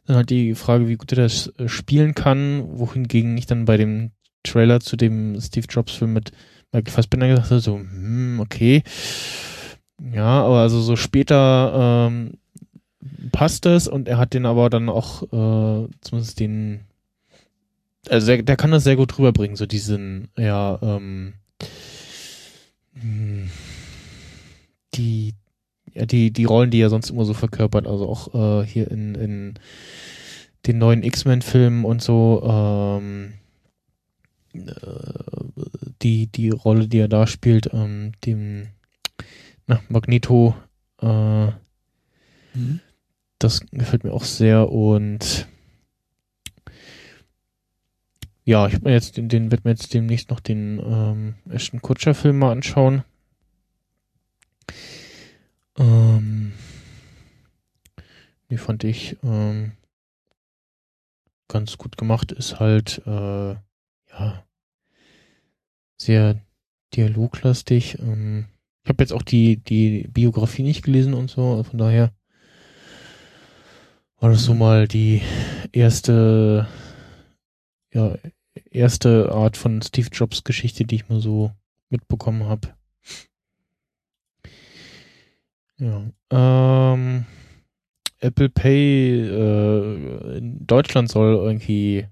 Dann halt die Frage, wie gut er das äh, spielen kann, wohingegen ich dann bei dem Trailer zu dem Steve Jobs Film mit Michael Fassbender gesagt habe, so, hm, okay. Ja, aber also so später ähm, passt es und er hat den aber dann auch äh, zumindest den also der, der kann das sehr gut rüberbringen, so diesen, ja, ähm, hm, die, ja, die, die Rollen, die er sonst immer so verkörpert, also auch äh, hier in, in den neuen X-Men-Filmen und so, ähm, äh, die, die Rolle, die er da spielt, ähm, dem na, Magneto, äh, mhm. das gefällt mir auch sehr und ja, ich mir jetzt den, den wird mir jetzt demnächst noch den ähm, Ashton Kutscher Film mal anschauen. Ähm, die fand ich ähm, ganz gut gemacht. Ist halt äh, ja sehr dialoglastig. Ähm, ich habe jetzt auch die die Biografie nicht gelesen und so. Also von daher war das so mal die erste ja, erste Art von Steve Jobs Geschichte, die ich mal so mitbekommen habe. Ja. Ähm, Apple Pay äh, in Deutschland soll irgendwie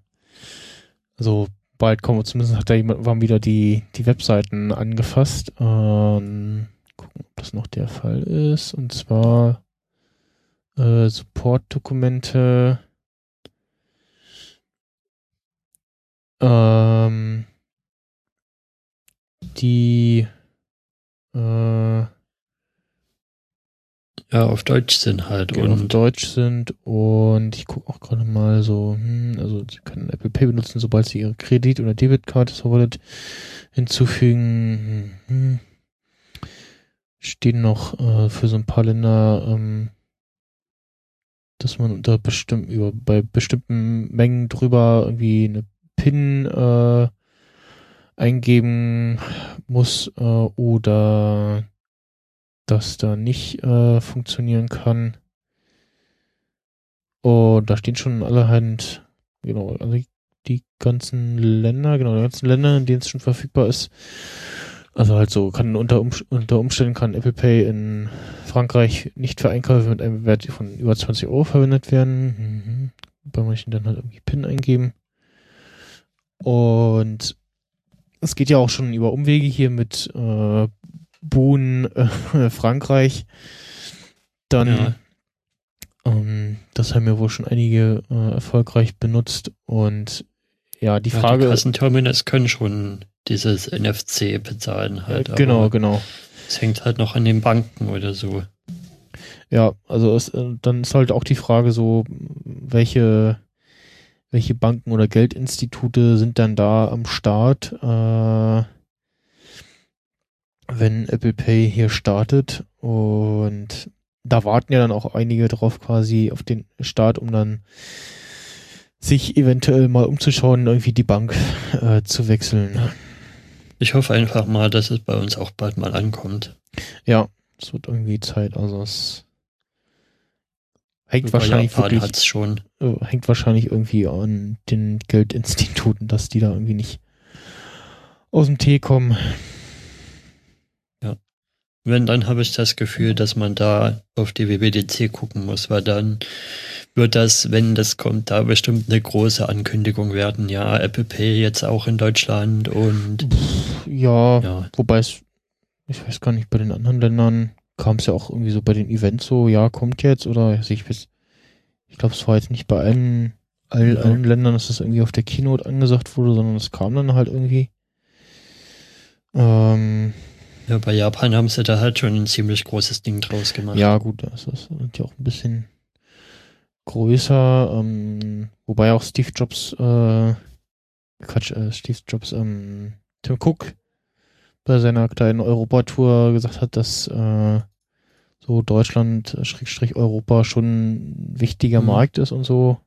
also bald kommen. Zumindest hat da jemand waren wieder die die Webseiten angefasst. Ähm, gucken, ob das noch der Fall ist. Und zwar äh, Support-Dokumente ähm, die äh, ja, auf Deutsch sind halt. und auf Deutsch sind und ich gucke auch gerade mal so, hm, also Sie können Apple Pay benutzen, sobald Sie Ihre Kredit- oder Debitkarte zur Wallet hinzufügen. Hm, hm. Stehen noch äh, für so ein paar Länder, ähm, dass man unter bestimmten, über, bei bestimmten Mengen drüber irgendwie eine PIN äh, eingeben muss äh, oder das da nicht äh, funktionieren kann. Und da stehen schon allerhand, genau, also die ganzen Länder, genau, die ganzen Länder, in denen es schon verfügbar ist. Also halt so, kann unter, um, unter Umständen kann Apple Pay in Frankreich nicht für Einkäufe mit einem Wert von über 20 Euro verwendet werden. Mhm. Bei manchen dann halt irgendwie PIN eingeben. Und es geht ja auch schon über Umwege hier mit äh, Boon, äh, Frankreich. Dann, ja. ähm, das haben ja wohl schon einige äh, erfolgreich benutzt. Und ja, die Frage. Ja, die Kassenterminals können schon dieses NFC bezahlen halt. Äh, genau, genau. Es hängt halt noch an den Banken oder so. Ja, also es, äh, dann ist halt auch die Frage so, welche welche Banken oder Geldinstitute sind dann da am Start, äh, wenn Apple Pay hier startet. Und da warten ja dann auch einige drauf quasi auf den Start, um dann sich eventuell mal umzuschauen, irgendwie die Bank äh, zu wechseln. Ich hoffe einfach mal, dass es bei uns auch bald mal ankommt. Ja, es wird irgendwie Zeit. Also es Hängt wahrscheinlich Japan wirklich, hat's schon. Äh, hängt wahrscheinlich irgendwie an den Geldinstituten, dass die da irgendwie nicht aus dem Tee kommen. Wenn, dann habe ich das Gefühl, dass man da auf die WWDC gucken muss, weil dann wird das, wenn das kommt, da bestimmt eine große Ankündigung werden. Ja, Apple Pay jetzt auch in Deutschland und. Ja, ja. wobei es, ich weiß gar nicht, bei den anderen Ländern kam es ja auch irgendwie so bei den Events so, ja, kommt jetzt oder ich, ich glaube, es war jetzt nicht bei allen, all, ja. allen Ländern, dass das irgendwie auf der Keynote angesagt wurde, sondern es kam dann halt irgendwie. Ähm, ja, bei Japan haben sie da halt schon ein ziemlich großes Ding draus gemacht. Ja, gut, das ist ja auch ein bisschen größer, ähm, wobei auch Steve Jobs, äh, Quatsch, äh, Steve Jobs, ähm, Tim Cook bei seiner kleinen Europatour gesagt hat, dass äh, so Deutschland, Schrägstrich Europa schon ein wichtiger mhm. Markt ist und so.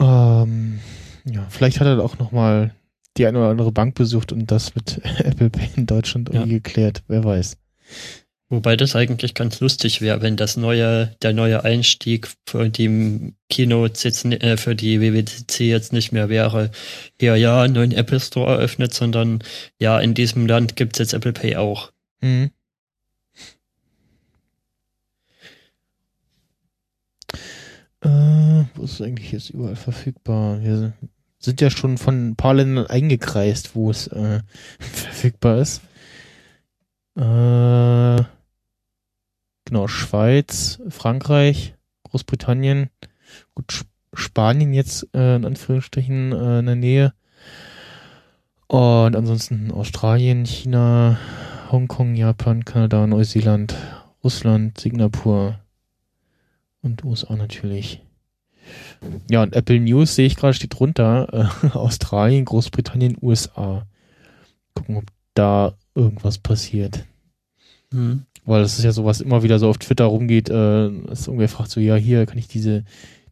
Ähm, ja, vielleicht hat er auch nochmal die eine oder andere Bank besucht und das mit Apple Pay in Deutschland irgendwie ja. geklärt. Wer weiß. Wobei das eigentlich ganz lustig wäre, wenn das neue, der neue Einstieg für die Keynotes jetzt, äh, für die WWDC jetzt nicht mehr wäre, ja, ja, neuen Apple Store eröffnet, sondern ja, in diesem Land gibt's jetzt Apple Pay auch. Mhm. Äh, wo ist es eigentlich jetzt überall verfügbar? Wir sind ja schon von ein paar Ländern eingekreist, wo es äh, verfügbar ist. Äh, Genau, Schweiz, Frankreich, Großbritannien, gut, Spanien jetzt äh, in Anführungsstrichen äh, in der Nähe. Und ansonsten Australien, China, Hongkong, Japan, Kanada, Neuseeland, Russland, Singapur und USA natürlich. Ja, und Apple News sehe ich gerade, steht drunter. Äh, Australien, Großbritannien, USA. Gucken, ob da irgendwas passiert. Hm. Weil das ist ja sowas immer wieder so auf Twitter rumgeht, äh, dass irgendwer fragt so, ja, hier kann ich diese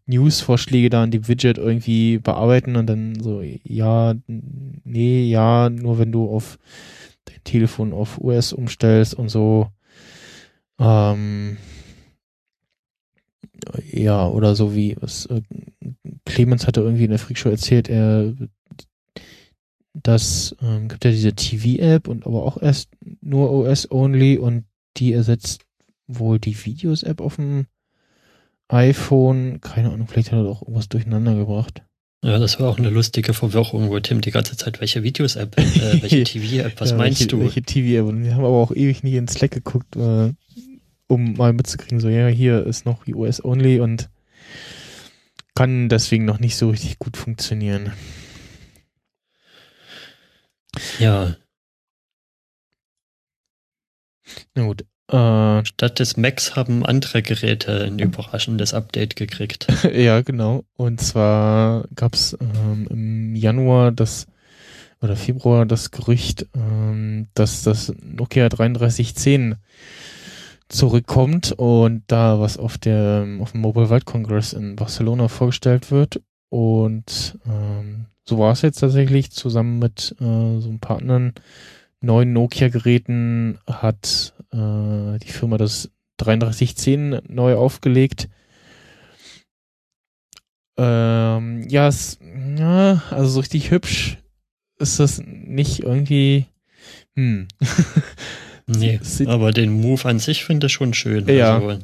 News-Vorschläge da in dem Widget irgendwie bearbeiten und dann so, ja, nee, ja, nur wenn du auf dein Telefon auf US umstellst und so. Ähm, ja, oder so wie was äh, Clemens hatte irgendwie in der Freakshow erzählt, er das ähm, gibt ja diese TV-App und aber auch erst nur OS-only und die ersetzt wohl die Videos-App auf dem iPhone. Keine Ahnung, vielleicht hat er doch irgendwas durcheinander gebracht. Ja, das war auch eine lustige Verwirrung, wo Tim die ganze Zeit, welche Videos-App, äh, welche TV-App, was ja, meinst welche, du? Welche TV-App? Und wir haben aber auch ewig nicht in Slack geguckt, äh, um mal mitzukriegen, so, ja, hier ist noch US-only und kann deswegen noch nicht so richtig gut funktionieren. Ja, na gut. Äh, Statt des Macs haben andere Geräte ein überraschendes Update gekriegt. ja, genau. Und zwar gab es ähm, im Januar das oder Februar das Gerücht, ähm, dass das Nokia 3310 zurückkommt und da was auf der auf dem Mobile World Congress in Barcelona vorgestellt wird und ähm, so war es jetzt tatsächlich zusammen mit äh, so ein paar anderen neuen Nokia-Geräten hat äh, die Firma das 3310 neu aufgelegt. Ähm, ja, es, ja, also so richtig hübsch ist das nicht irgendwie. Hm. nee, aber den Move an sich finde ich schon schön. Ja. Also,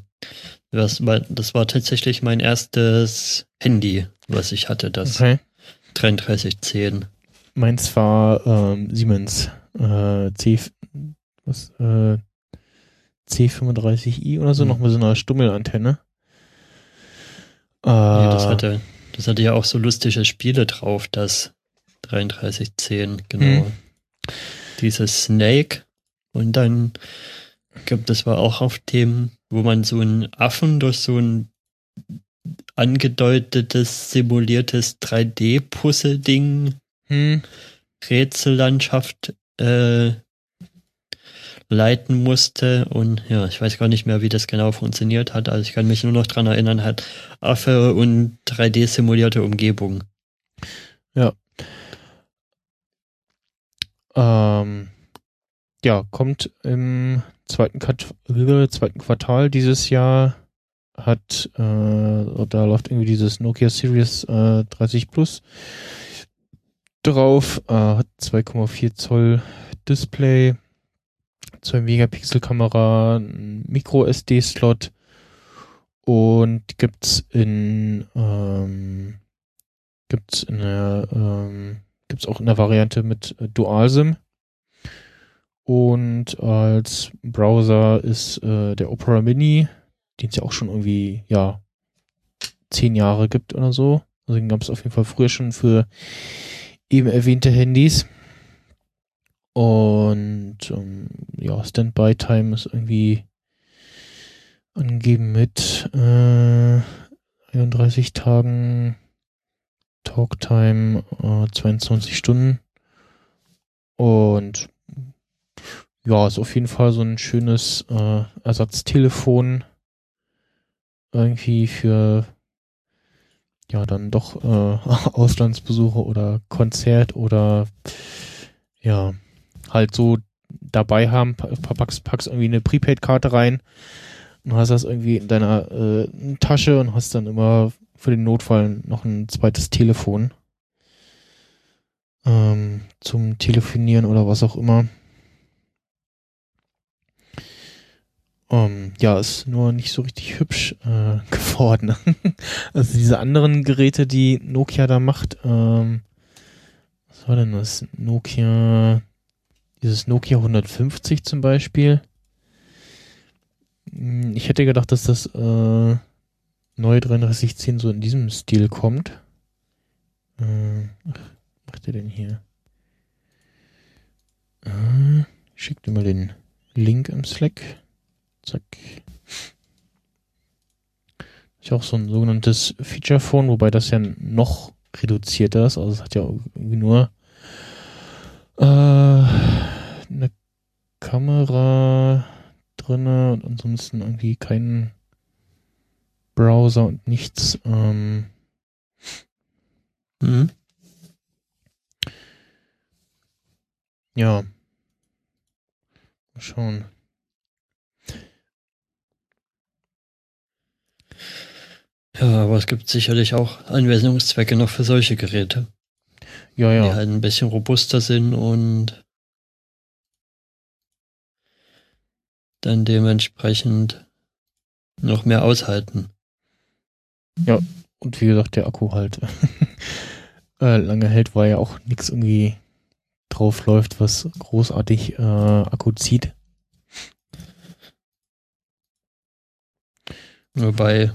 das, war, das war tatsächlich mein erstes Handy, was ich hatte, das okay. 3310. Meins war ähm, Siemens äh, C, was, äh, C35i oder so, mhm. noch mit so einer Stummelantenne. Äh, ja, das hatte, das hatte ja auch so lustige Spiele drauf, das 3310, genau. Mhm. Dieses Snake und dann, ich glaube, das war auch auf dem, wo man so einen Affen durch so ein angedeutetes, simuliertes 3D-Puzzle-Ding, hm. Rätsellandschaft äh, leiten musste und ja, ich weiß gar nicht mehr, wie das genau funktioniert hat. Also ich kann mich nur noch dran erinnern, hat Affe und 3D-simulierte Umgebung. Ja. Ähm, ja, kommt im zweiten, zweiten Quartal dieses Jahr hat, äh, da läuft irgendwie dieses Nokia Series äh, 30 Plus drauf, äh, hat 2,4 Zoll Display, 2 Megapixel Kamera, Micro SD Slot und gibt's in ähm, gibt's in der ähm, gibt's auch in der Variante mit Dual SIM und als Browser ist äh, der Opera Mini, den es ja auch schon irgendwie ja zehn Jahre gibt oder so. Also den gab es auf jeden Fall früher schon für eben erwähnte Handys. Und ähm, ja, Standby-Time ist irgendwie angegeben mit äh, 31 Tagen, Talktime äh, 22 Stunden. Und ja, ist auf jeden Fall so ein schönes äh, Ersatztelefon irgendwie für ja dann doch äh, Auslandsbesuche oder Konzert oder ja halt so dabei haben, packst, packst irgendwie eine Prepaid-Karte rein und hast das irgendwie in deiner äh, Tasche und hast dann immer für den Notfall noch ein zweites Telefon ähm, zum Telefonieren oder was auch immer. Um, ja, ist nur nicht so richtig hübsch äh, geworden. also diese anderen Geräte, die Nokia da macht, ähm, was war denn das? Nokia, dieses Nokia 150 zum Beispiel. Hm, ich hätte gedacht, dass das äh, neue 3310 so in diesem Stil kommt. Äh, was macht der denn hier? Äh, schickt dir mal den Link im Slack. Zack. Ist auch so ein sogenanntes Feature Phone, wobei das ja noch reduzierter ist. Also es hat ja irgendwie nur äh, eine Kamera drinne und ansonsten irgendwie keinen Browser und nichts. Ähm, mhm. Ja. Mal schauen. Ja, aber es gibt sicherlich auch Anwendungszwecke noch für solche Geräte. Ja, ja. Die halt ein bisschen robuster sind und dann dementsprechend noch mehr aushalten. Ja, und wie gesagt, der Akku halt äh, lange hält, weil ja auch nichts irgendwie drauf läuft, was großartig äh, Akku zieht. Wobei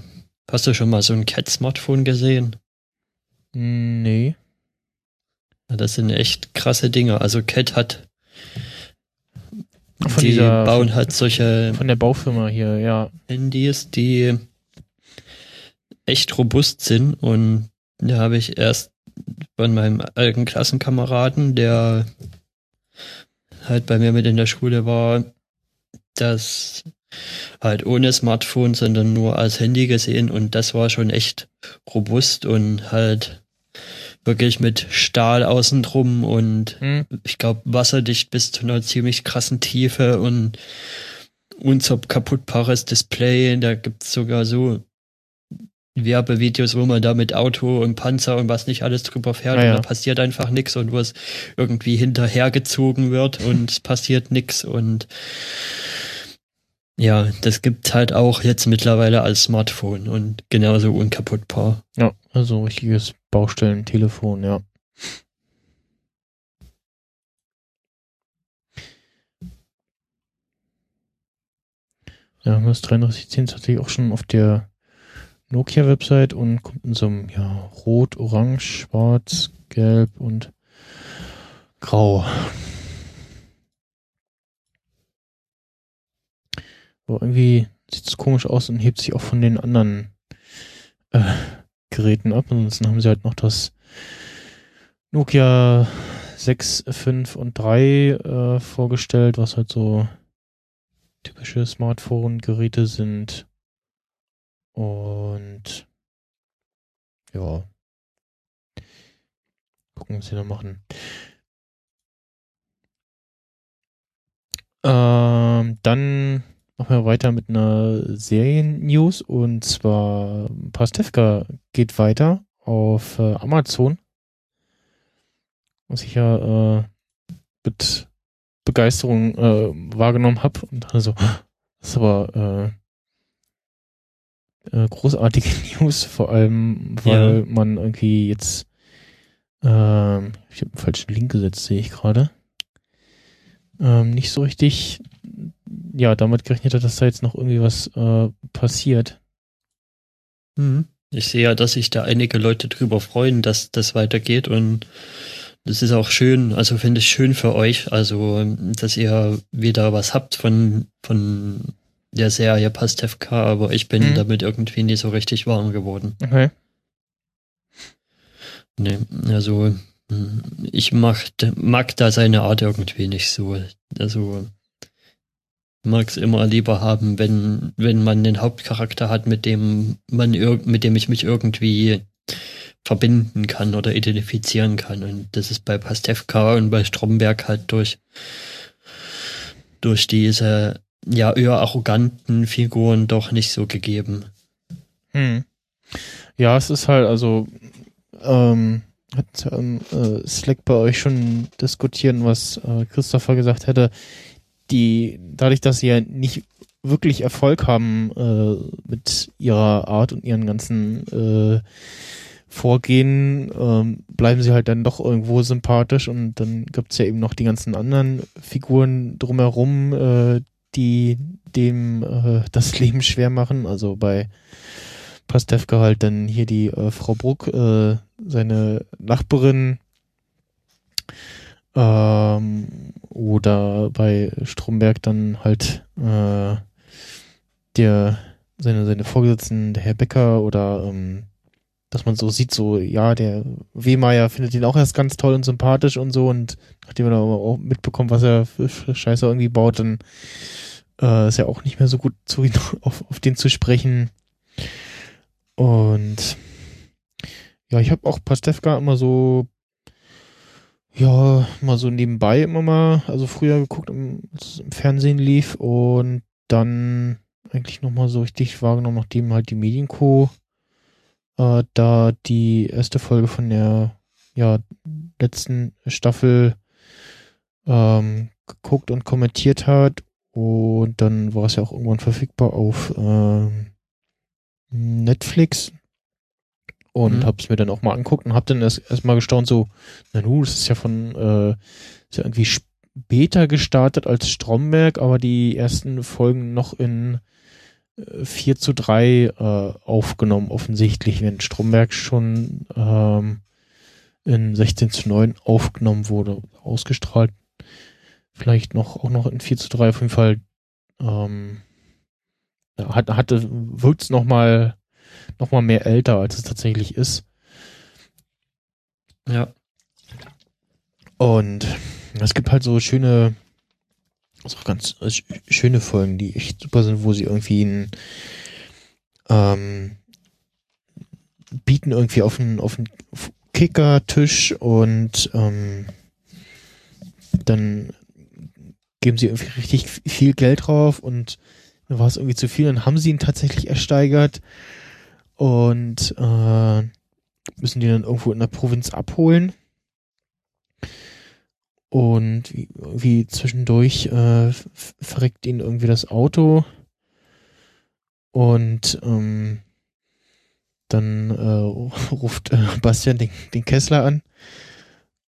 Hast du schon mal so ein Cat-Smartphone gesehen? Nee. Das sind echt krasse Dinge. Also Cat hat von die dieser, bauen halt solche von der Baufirma hier, ja. Handys, die echt robust sind und da habe ich erst von meinem alten Klassenkameraden, der halt bei mir mit in der Schule war, das halt ohne Smartphone, sondern nur als Handy gesehen und das war schon echt robust und halt wirklich mit Stahl außen drum und hm. ich glaube wasserdicht bis zu einer ziemlich krassen Tiefe und unkaputtbares Display. Da gibt's sogar so Werbevideos, wo man da mit Auto und Panzer und was nicht alles drüber fährt ja, und da passiert einfach nichts und wo es irgendwie hinterhergezogen wird und es passiert nichts und ja, das gibt's halt auch jetzt mittlerweile als Smartphone und genauso unkaputtbar. Ja, also richtiges Baustellentelefon, ja. Ja, das 3310 ist tatsächlich auch schon auf der Nokia-Website und kommt in so einem ja, Rot, Orange, Schwarz, Gelb und Grau. Aber irgendwie sieht es komisch aus und hebt sich auch von den anderen äh, Geräten ab. Ansonsten haben sie halt noch das Nokia 6, 5 und 3 äh, vorgestellt, was halt so typische Smartphone-Geräte sind. Und ja. Gucken, was sie da machen. Ähm, dann Machen wir weiter mit einer Serien-News und zwar Pastewka geht weiter auf äh, Amazon. Was ich ja äh, mit Begeisterung äh, wahrgenommen habe und also das ist aber äh, äh, großartige News, vor allem weil ja. man irgendwie jetzt ähm, ich habe einen falschen Link gesetzt, sehe ich gerade. Ähm, nicht so richtig ja, damit gerechnet hat, dass da jetzt noch irgendwie was äh, passiert. Mhm. Ich sehe ja, dass sich da einige Leute drüber freuen, dass das weitergeht und das ist auch schön, also finde ich schön für euch, also dass ihr wieder was habt von, von der Serie Pastewka, aber ich bin mhm. damit irgendwie nie so richtig warm geworden. Okay. Nee, also ich mag, mag da seine Art irgendwie nicht so. Also mag es immer lieber haben, wenn, wenn man den Hauptcharakter hat, mit dem man mit dem ich mich irgendwie verbinden kann oder identifizieren kann. Und das ist bei Pastewka und bei Stromberg halt durch, durch diese ja eher arroganten Figuren doch nicht so gegeben. Hm. Ja, es ist halt, also ähm, hat ähm, äh, Slack bei euch schon diskutieren, was äh, Christopher gesagt hätte, die, dadurch, dass sie ja nicht wirklich Erfolg haben äh, mit ihrer Art und ihren ganzen äh, Vorgehen, ähm, bleiben sie halt dann doch irgendwo sympathisch und dann gibt's ja eben noch die ganzen anderen Figuren drumherum, äh, die dem äh, das Leben schwer machen. Also bei Pastewka halt dann hier die äh, Frau Bruck, äh, seine Nachbarin, ähm, oder bei Stromberg dann halt äh, der seine seine Vorgesetzten, der Herr Becker oder ähm, dass man so sieht, so ja, der Wehmeier findet ihn auch erst ganz toll und sympathisch und so und nachdem er aber auch mitbekommt, was er für, Scheiße irgendwie baut, dann äh, ist ja auch nicht mehr so gut zu auf, auf den zu sprechen. Und ja, ich habe auch Pastewka immer so ja, mal so nebenbei immer mal, also früher geguckt, als im Fernsehen lief und dann eigentlich nochmal so richtig wahrgenommen, nachdem halt die Medienco äh, da die erste Folge von der ja, letzten Staffel ähm, geguckt und kommentiert hat und dann war es ja auch irgendwann verfügbar auf ähm, Netflix und mhm. hab's mir dann auch mal anguckt und hab dann erst erstmal gestaunt so, na nu, das ist ja von äh, ist ja irgendwie später gestartet als Stromberg, aber die ersten Folgen noch in äh, 4 zu 3 äh, aufgenommen, offensichtlich, wenn Stromberg schon ähm, in 16 zu 9 aufgenommen wurde, ausgestrahlt. Vielleicht noch auch noch in 4 zu 3 auf jeden Fall ähm, hat, hatte, wirkt's noch mal noch mal mehr älter, als es tatsächlich ist. Ja. Und es gibt halt so schöne, so ganz schöne Folgen, die echt super sind, wo sie irgendwie ein, ähm, bieten irgendwie auf einen, auf einen Kickertisch und ähm, dann geben sie irgendwie richtig viel Geld drauf und dann war es irgendwie zu viel, dann haben sie ihn tatsächlich ersteigert und äh, müssen die dann irgendwo in der Provinz abholen. Und wie, zwischendurch äh, verreckt ihnen irgendwie das Auto. Und ähm, dann äh, ruft äh, Bastian den, den Kessler an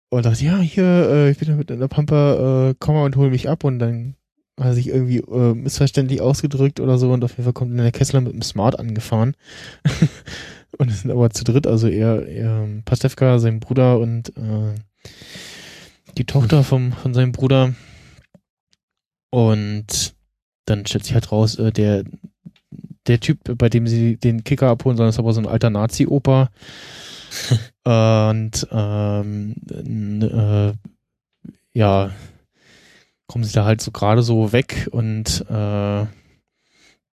und sagt, ja, hier, äh, ich bin mit in der Pampa, äh, komm mal und hol mich ab. Und dann hat sich irgendwie äh, missverständlich ausgedrückt oder so und auf jeden Fall kommt dann der Kessler mit dem Smart angefahren. und es sind aber zu dritt, also er, er Pastewka, sein Bruder und äh, die Tochter vom, von seinem Bruder. Und dann stellt sich halt raus, äh, der, der Typ, bei dem sie den Kicker abholen sollen, ist aber so ein alter Nazi-Opa. und ähm, äh, ja, kommen sie da halt so gerade so weg und äh,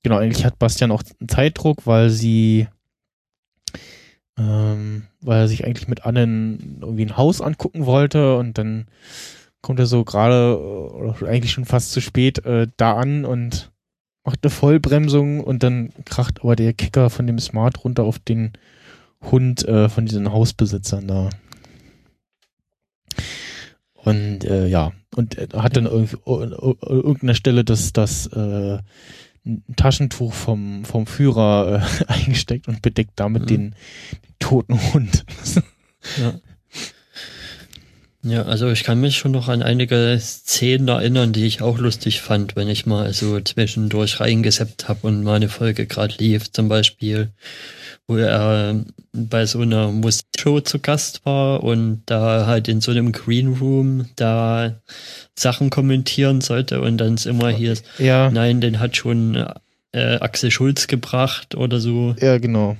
genau, eigentlich hat Bastian auch einen Zeitdruck, weil sie ähm, weil er sich eigentlich mit Annen irgendwie ein Haus angucken wollte und dann kommt er so gerade oder eigentlich schon fast zu spät äh, da an und macht eine Vollbremsung und dann kracht aber der Kicker von dem Smart runter auf den Hund äh, von diesen Hausbesitzern da. Und äh, ja, und hat dann irgendwie irgendeiner Stelle das, das äh, ein Taschentuch vom, vom Führer äh, eingesteckt und bedeckt damit mhm. den, den, toten Hund. ja. Ja, also ich kann mich schon noch an einige Szenen erinnern, die ich auch lustig fand, wenn ich mal so zwischendurch reingeseppt habe und meine Folge gerade lief. Zum Beispiel wo er bei so einer Musikshow zu Gast war und da halt in so einem Green Room da Sachen kommentieren sollte und dann ist immer hier, ja. nein, den hat schon äh, Axel Schulz gebracht oder so. Ja, genau.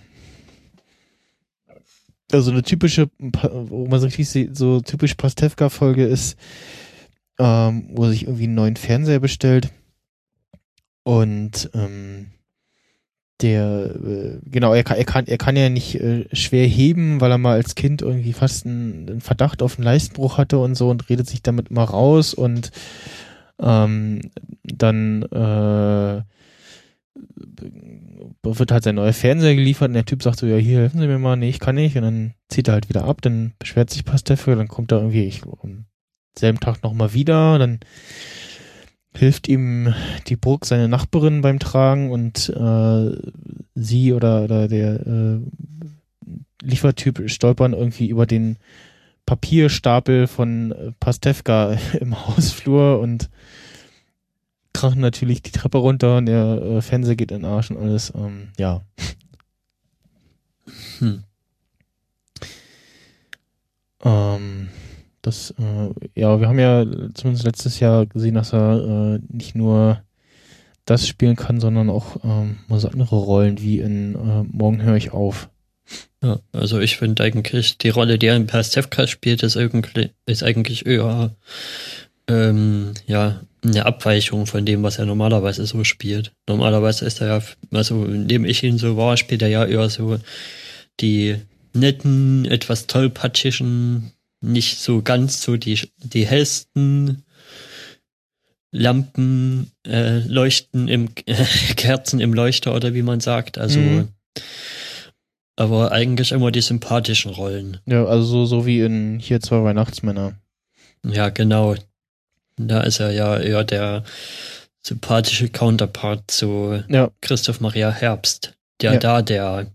Also eine typische, wo man so richtig sieht, so typisch Pastewka-Folge ist, ähm, wo er sich irgendwie einen neuen Fernseher bestellt Und ähm, der, äh, genau, er kann, er kann, er kann ja nicht äh, schwer heben, weil er mal als Kind irgendwie fast einen, einen Verdacht auf einen Leistenbruch hatte und so und redet sich damit immer raus und ähm, dann äh, wird halt sein neuer Fernseher geliefert und der Typ sagt so, ja, hier helfen Sie mir mal, nee, ich kann nicht. Und dann zieht er halt wieder ab, dann beschwert sich Pastefka, dann kommt er irgendwie, ich am selben Tag nochmal wieder, dann hilft ihm die Burg seine Nachbarin beim Tragen und äh, sie oder, oder der äh, Liefertyp stolpern irgendwie über den Papierstapel von Pastewka im Hausflur und krachen natürlich die Treppe runter und der äh, Fernseher geht in den Arsch und alles. Ähm, ja. Hm. Ähm, das, äh, ja, wir haben ja zumindest letztes Jahr gesehen, dass er äh, nicht nur das spielen kann, sondern auch ähm, so andere Rollen wie in äh, Morgen höre ich auf. Ja, also ich finde eigentlich, die Rolle, die er in Pastewka spielt, ist eigentlich, ist eigentlich eher ähm, ja, eine Abweichung von dem, was er normalerweise so spielt. Normalerweise ist er ja, also indem ich ihn so war, spielt er ja eher so die netten, etwas tollpatschigen nicht so ganz so die, die hellsten Lampen äh, leuchten im äh, Kerzen im Leuchter oder wie man sagt. Also mhm. aber eigentlich immer die sympathischen Rollen. Ja, also so, so wie in hier zwei Weihnachtsmänner. Ja, genau. Da ist er ja eher der sympathische Counterpart zu ja. Christoph Maria Herbst, der ja. da der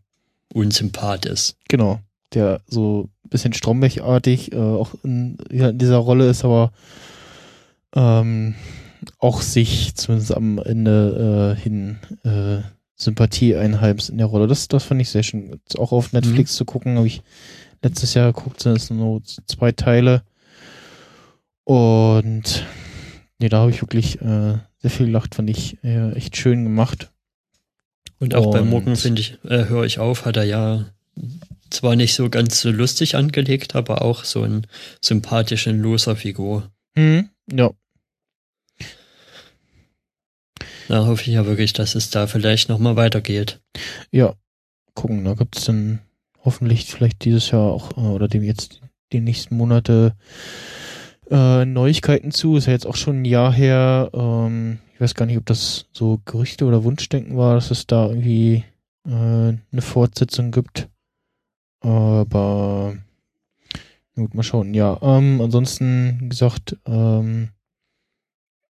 Unsympath ist. Genau der so ein bisschen Stromberg-artig äh, auch in, ja, in, dieser Rolle ist, aber ähm, auch sich zumindest am Ende äh, hin äh, Sympathie einheimst in der Rolle. Das, das fand ich sehr schön. Auch auf Netflix mhm. zu gucken, habe ich letztes Jahr geguckt, sind es nur zwei Teile. Und nee, da habe ich wirklich äh, sehr viel gelacht, fand ich äh, echt schön gemacht. Und auch Und, bei Morgen, finde ich, äh, höre ich auf, hat er ja zwar nicht so ganz so lustig angelegt, aber auch so einen sympathischen Loser-Figur. Mhm, ja. Da hoffe ich ja wirklich, dass es da vielleicht nochmal weitergeht. Ja, gucken, da gibt es dann hoffentlich vielleicht dieses Jahr auch äh, oder dem jetzt die nächsten Monate äh, Neuigkeiten zu. Ist ja jetzt auch schon ein Jahr her. Ähm, ich weiß gar nicht, ob das so Gerüchte oder Wunschdenken war, dass es da irgendwie äh, eine Fortsetzung gibt. Aber gut, mal schauen. Ja, ähm, ansonsten wie gesagt, ähm,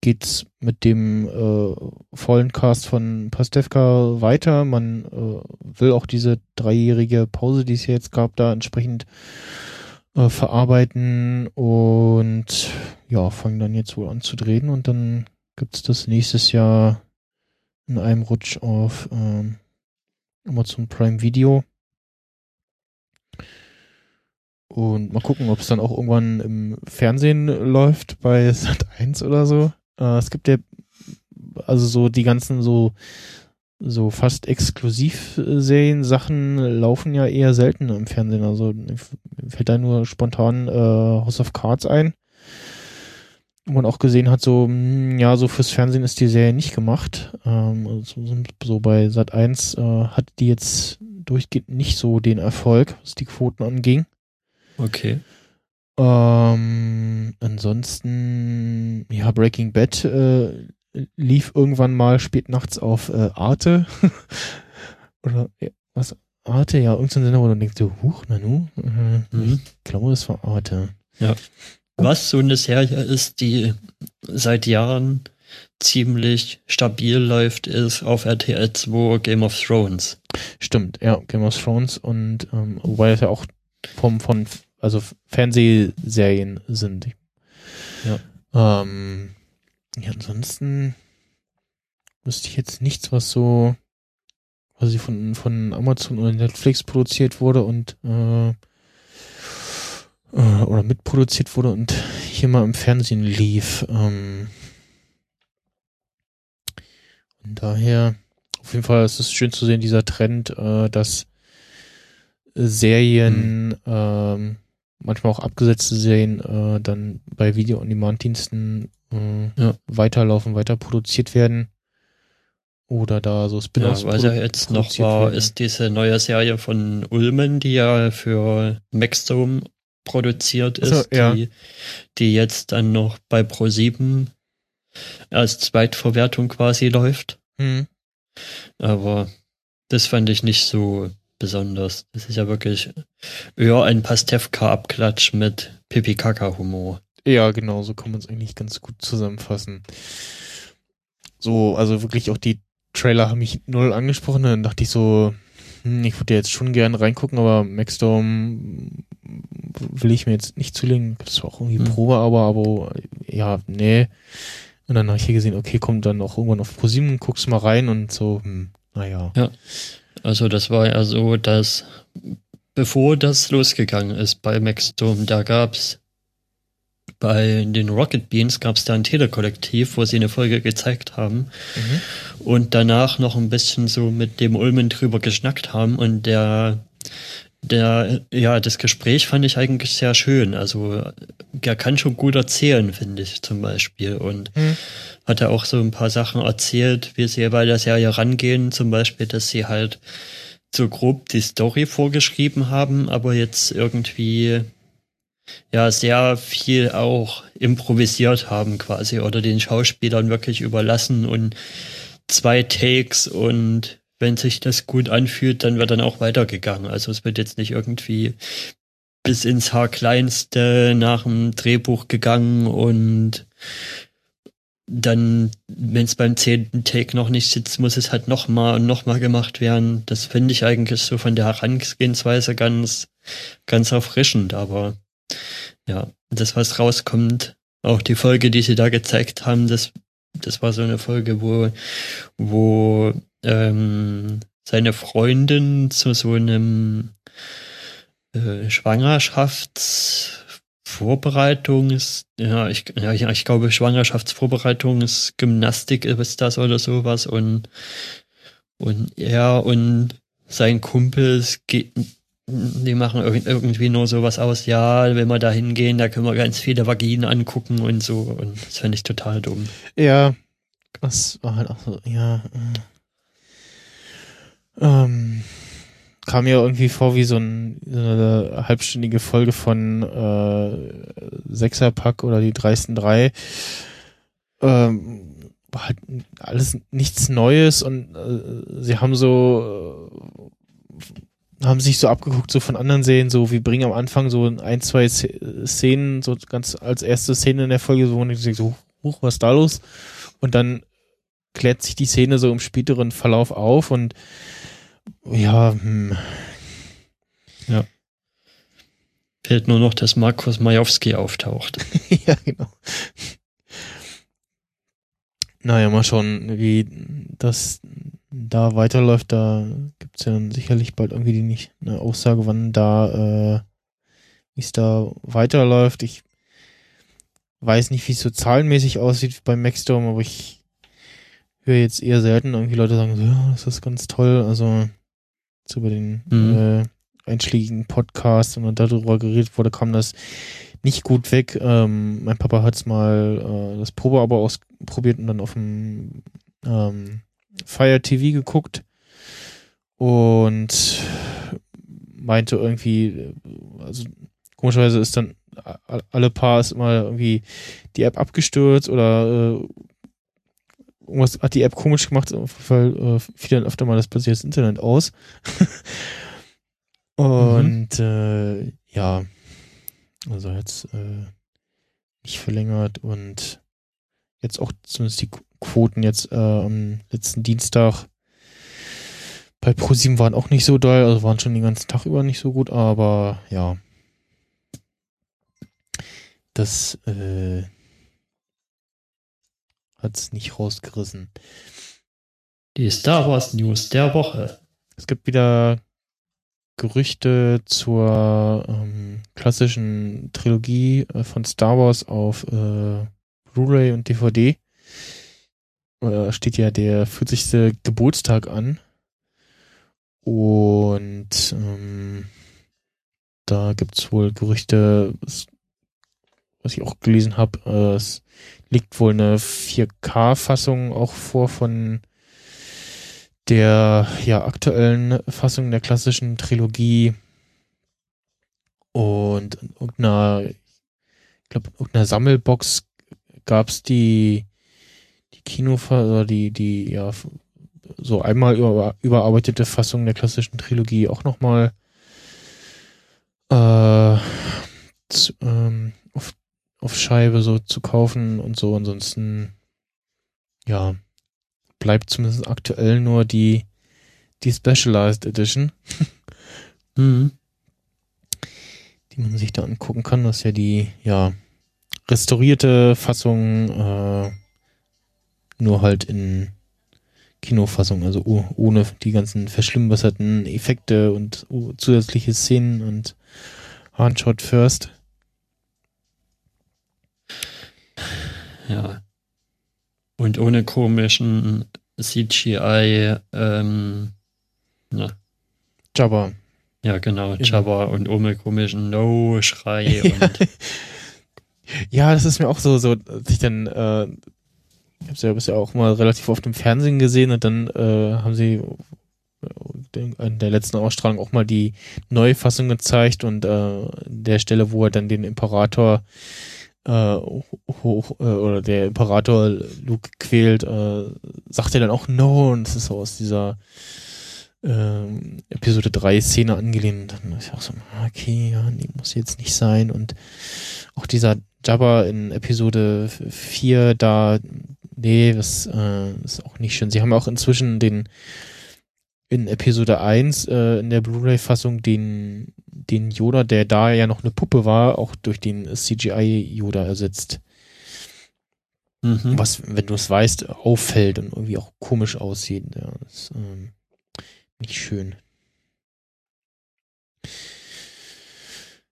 geht's mit dem äh, vollen Cast von Pastewka weiter. Man äh, will auch diese dreijährige Pause, die es jetzt gab, da entsprechend äh, verarbeiten und ja, fangen dann jetzt wohl an zu drehen und dann gibt's das nächstes Jahr in einem Rutsch auf ähm, Amazon Prime Video. Und mal gucken, ob es dann auch irgendwann im Fernsehen läuft bei Sat 1 oder so. Äh, es gibt ja also so die ganzen so so fast Exklusivserien Sachen laufen ja eher selten im Fernsehen. Also fällt da nur spontan äh, House of Cards ein. Wo man auch gesehen hat, so, hm, ja, so fürs Fernsehen ist die Serie nicht gemacht. Ähm, also so, bei Sat 1 äh, hat die jetzt durchgehend nicht so den Erfolg, was die Quoten anging. Okay. Ähm, ansonsten, ja, Breaking Bad äh, lief irgendwann mal spät nachts auf äh, Arte. Oder ja, was? Arte, ja, irgendein Sender, wo du denkst, so, huch, Nanu. Äh, mhm. Ich glaube, es war Arte. Ja. Was so eine Serie ist, die seit Jahren ziemlich stabil läuft, ist auf RTL 2 Game of Thrones. Stimmt, ja, Game of Thrones und ähm, wobei es ja auch vom, von also Fernsehserien sind. Ja. Ähm, ja, ansonsten wüsste ich jetzt nichts, was so quasi von, von Amazon oder Netflix produziert wurde und äh, äh, oder mitproduziert wurde und hier mal im Fernsehen lief. Ähm, und daher, auf jeden Fall ist es schön zu sehen, dieser Trend, äh, dass Serien mhm. ähm, manchmal auch abgesetzte Serien äh, dann bei Video-on-Demand-Diensten äh, ja. weiterlaufen, weiter produziert werden. oder da so Spin-offs. Ja, was ja jetzt noch war, werden. ist diese neue Serie von Ulmen, die ja für Maxdome produziert ist, also, ja. die, die jetzt dann noch bei Pro7 als Zweitverwertung quasi läuft. Mhm. Aber das fand ich nicht so besonders. Das ist ja wirklich eher ein Pastewka-Abklatsch mit Pipi-Kaka-Humor. Ja, genau, so kann man es eigentlich ganz gut zusammenfassen. So, also wirklich auch die Trailer haben mich null angesprochen. Dann dachte ich so, hm, ich würde jetzt schon gerne reingucken, aber Maxstorm will ich mir jetzt nicht zulegen. Das war auch irgendwie mhm. Probe, aber, aber ja, nee. Und dann habe ich hier gesehen, okay, kommt dann auch irgendwann auf ProSieben, guckst mal rein und so, hm, naja. Ja. Also das war ja so, dass bevor das losgegangen ist bei Maxstorm, da gab's bei den Rocket Beans gab es da ein Telekollektiv, wo sie eine Folge gezeigt haben mhm. und danach noch ein bisschen so mit dem Ulmen drüber geschnackt haben und der der, ja, das Gespräch fand ich eigentlich sehr schön. Also, er kann schon gut erzählen, finde ich zum Beispiel. Und mhm. hat er auch so ein paar Sachen erzählt, wie sie bei der Serie rangehen. Zum Beispiel, dass sie halt so grob die Story vorgeschrieben haben, aber jetzt irgendwie ja sehr viel auch improvisiert haben quasi oder den Schauspielern wirklich überlassen und zwei Takes und wenn sich das gut anfühlt, dann wird dann auch weitergegangen. Also es wird jetzt nicht irgendwie bis ins Haarkleinste nach dem Drehbuch gegangen und dann, wenn es beim zehnten Take noch nicht sitzt, muss es halt nochmal und nochmal gemacht werden. Das finde ich eigentlich so von der Herangehensweise ganz, ganz erfrischend, aber ja, das, was rauskommt, auch die Folge, die sie da gezeigt haben, das, das war so eine Folge, wo, wo ähm, seine Freundin zu so einem äh, Schwangerschaftsvorbereitungs, ja, ich, ja, ich, ich glaube Schwangerschaftsvorbereitungsgymnastik ist das oder sowas und und er und sein Kumpel die machen irgendwie nur sowas aus, ja, wenn wir da hingehen, da können wir ganz viele Vaginen angucken und so. Und das fände ich total dumm. Ja, das war halt auch so, ja. Äh, ähm, kam mir irgendwie vor wie so, ein, so eine halbstündige Folge von äh, Sechserpack oder die dreisten drei. Ähm, halt alles nichts Neues und äh, sie haben so äh, haben sich so abgeguckt, so von anderen Serien, so wir bringen am Anfang so ein, zwei Szenen, so ganz als erste Szene in der Folge, so, und ich so, huch, was ist da los? Und dann klärt sich die Szene so im späteren Verlauf auf und ja, hm. Ja. Fehlt nur noch, dass Markus Majowski auftaucht. ja, genau. Naja, mal schauen, wie das da weiterläuft, da gibt es ja dann sicherlich bald irgendwie die nicht eine Aussage, wann da, äh, wie es da weiterläuft. Ich weiß nicht, wie es so zahlenmäßig aussieht beim Maxstorm, aber ich höre jetzt eher selten irgendwie Leute sagen, so, ja, das ist ganz toll. Also so über den mhm. äh, einschlägigen Podcast und darüber geredet wurde, kam das nicht gut weg. Ähm, mein Papa hat es mal äh, das Probeabo ausprobiert und dann auf dem ähm, Fire TV geguckt und meinte irgendwie, also komischerweise ist dann alle paar ist immer irgendwie die App abgestürzt oder äh, irgendwas hat die App komisch gemacht, weil äh, fiel dann öfter mal das plötzlich das Internet aus. und mhm. äh, ja, also jetzt äh, nicht verlängert und jetzt auch zumindest die Quoten jetzt äh, am letzten Dienstag bei ProSieben waren auch nicht so doll, also waren schon den ganzen Tag über nicht so gut, aber ja. Das äh, hat es nicht rausgerissen. Die Star Wars News der Woche. Es gibt wieder Gerüchte zur ähm, klassischen Trilogie äh, von Star Wars auf äh, Blu-ray und DVD äh, steht ja der 40. Geburtstag an. Und ähm, da gibt's wohl Gerüchte, was ich auch gelesen habe, äh, es liegt wohl eine 4K-Fassung auch vor von der ja aktuellen Fassung der klassischen Trilogie und in irgendeiner, ich glaube, in irgendeiner Sammelbox gab es die die Kinofassung, die die ja so einmal über, überarbeitete Fassung der klassischen Trilogie auch nochmal äh, zu, ähm, auf, auf Scheibe so zu kaufen und so. Ansonsten, ja, bleibt zumindest aktuell nur die, die Specialized Edition. mhm. Die man sich da angucken kann. Das ist ja die, ja, restaurierte Fassung, äh, nur halt in Kinofassung, also ohne die ganzen verschlimmbesserten Effekte und zusätzliche Szenen und Handshot First. Ja. Und ohne komischen CGI, ähm, na. Jabba. Ja, genau, Jabba und ohne komischen No-Schrei und. Ja, das ist mir auch so, so, dass ich dann, äh, ich hab's ja bisher auch mal relativ oft im Fernsehen gesehen und dann äh, haben sie in der letzten Ausstrahlung auch mal die Neufassung gezeigt und äh, der Stelle, wo er dann den Imperator äh, hoch äh, oder der Imperator Luke quält, äh, sagt er dann auch No und das ist so aus dieser äh, Episode 3 Szene angelehnt. Und dann ist auch so, okay, ja, die muss jetzt nicht sein und auch dieser Jabba in Episode 4 da, nee, das äh, ist auch nicht schön. Sie haben auch inzwischen den in Episode 1 äh, in der Blu-ray-Fassung den, den Yoda, der da ja noch eine Puppe war, auch durch den CGI-Yoda ersetzt. Mhm. Was, wenn du es weißt, auffällt und irgendwie auch komisch aussieht. Ja, ist ähm, nicht schön.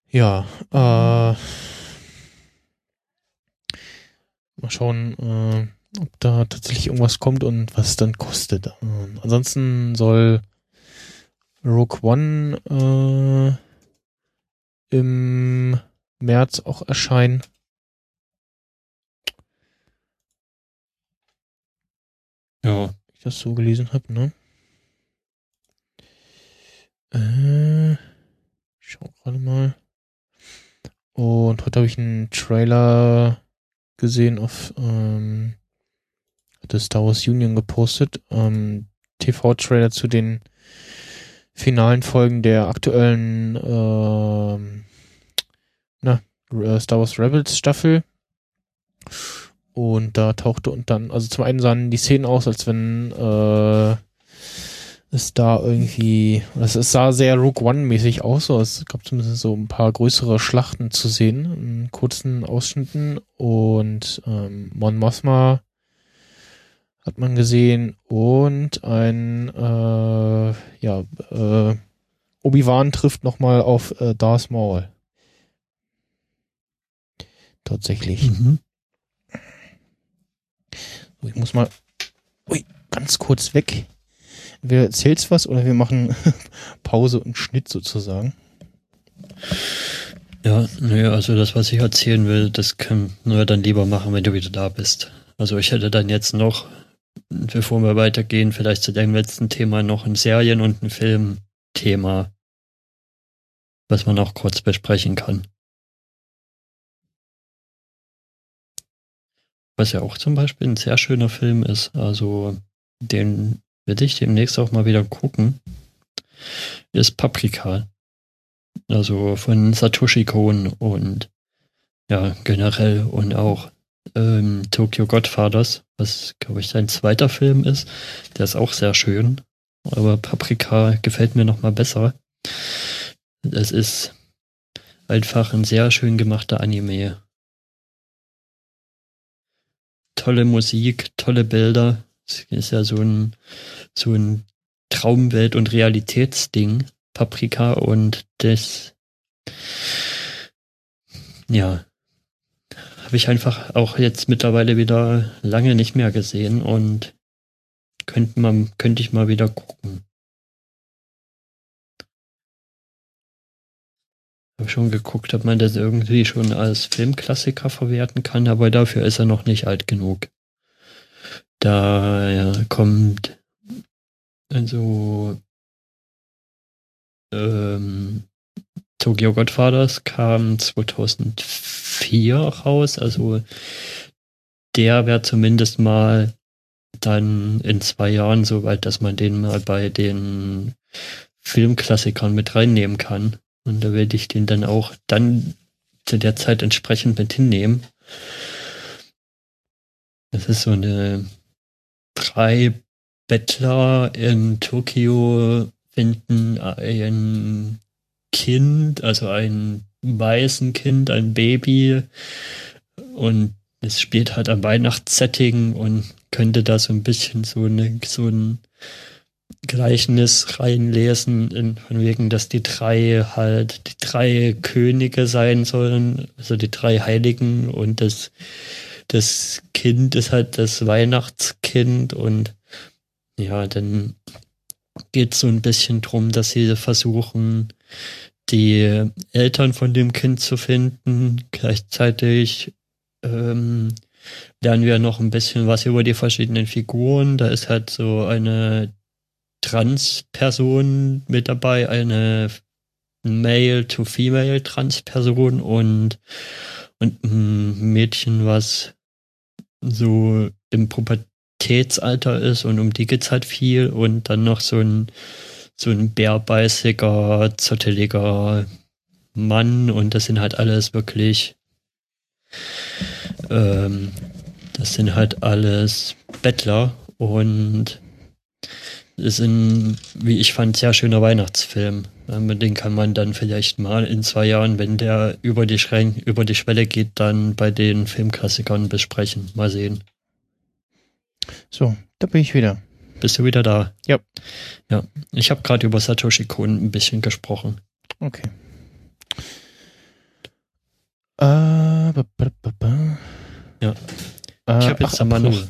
Ja, äh, mal schauen, äh, ob da tatsächlich irgendwas kommt und was es dann kostet. Ähm, ansonsten soll Rogue One äh, im März auch erscheinen. Ja. Ich das so gelesen habe, ne? Äh, schau gerade mal. Und heute habe ich einen Trailer gesehen auf ähm, hatte Star Wars Union gepostet. Ähm, TV-Trailer zu den finalen Folgen der aktuellen ähm, na, äh, Star Wars Rebels Staffel. Und da tauchte und dann, also zum einen sahen die Szenen aus, als wenn äh, es da irgendwie, es, es sah sehr Rogue One-mäßig aus, so, es gab zumindest so ein paar größere Schlachten zu sehen, in kurzen Ausschnitten und ähm, Mon Mothma hat man gesehen und ein äh, ja äh, Obi-Wan trifft nochmal auf äh, Darth Maul. Tatsächlich. Mhm. So, ich muss mal ui, ganz kurz weg. Wer erzählt's was oder wir machen Pause und Schnitt sozusagen? Ja, naja, also das, was ich erzählen will, das können wir dann lieber machen, wenn du wieder da bist. Also ich hätte dann jetzt noch bevor wir weitergehen, vielleicht zu deinem letzten Thema noch ein Serien- und ein Filmthema, was man auch kurz besprechen kann. Was ja auch zum Beispiel ein sehr schöner Film ist, also den werde ich demnächst auch mal wieder gucken, ist Paprika. Also von Satoshi Kon und ja, generell und auch ähm, Tokyo Godfathers, was, glaube ich, sein zweiter Film ist. Der ist auch sehr schön. Aber Paprika gefällt mir nochmal besser. Es ist einfach ein sehr schön gemachter Anime. Tolle Musik, tolle Bilder. Es ist ja so ein, so ein Traumwelt- und Realitätsding. Paprika und das, ja, habe ich einfach auch jetzt mittlerweile wieder lange nicht mehr gesehen und könnte man, könnte ich mal wieder gucken. Habe schon geguckt, ob man das irgendwie schon als Filmklassiker verwerten kann, aber dafür ist er noch nicht alt genug. Da kommt Also ähm, Tokyo Godfathers kam 2004 raus, also der wäre zumindest mal dann in zwei Jahren so weit, dass man den mal bei den Filmklassikern mit reinnehmen kann. Und da werde ich den dann auch dann zu der Zeit entsprechend mit hinnehmen. Das ist so eine drei Bettler in Tokio finden ein Kind, also ein weißen Kind, ein Baby. Und es spielt halt am Weihnachtssetting und könnte da so ein bisschen so, eine, so ein Gleichnis reinlesen, in, von wegen, dass die drei halt die drei Könige sein sollen, also die drei Heiligen und das, das Kind ist halt das Weihnachtskind und ja, dann geht es so ein bisschen drum, dass sie versuchen, die Eltern von dem Kind zu finden. Gleichzeitig ähm, lernen wir noch ein bisschen was über die verschiedenen Figuren. Da ist halt so eine Trans-Person mit dabei, eine Male-to-Female-Trans-Person und, und ein Mädchen, was so im Pubertätsalter ist und um die geht's halt viel und dann noch so ein so ein bärbeißiger, zotteliger Mann und das sind halt alles wirklich ähm, das sind halt alles Bettler und ist ein, wie ich fand, sehr schöner Weihnachtsfilm. Ähm, den kann man dann vielleicht mal in zwei Jahren, wenn der über die, Schrän über die Schwelle geht, dann bei den Filmklassikern besprechen. Mal sehen. So, da bin ich wieder. Bist du wieder da? Ja. Ja, ich habe gerade über Satoshi Kon ein bisschen gesprochen. Okay. Äh, ba, ba, ba, ja. Äh, ich habe jetzt aber noch,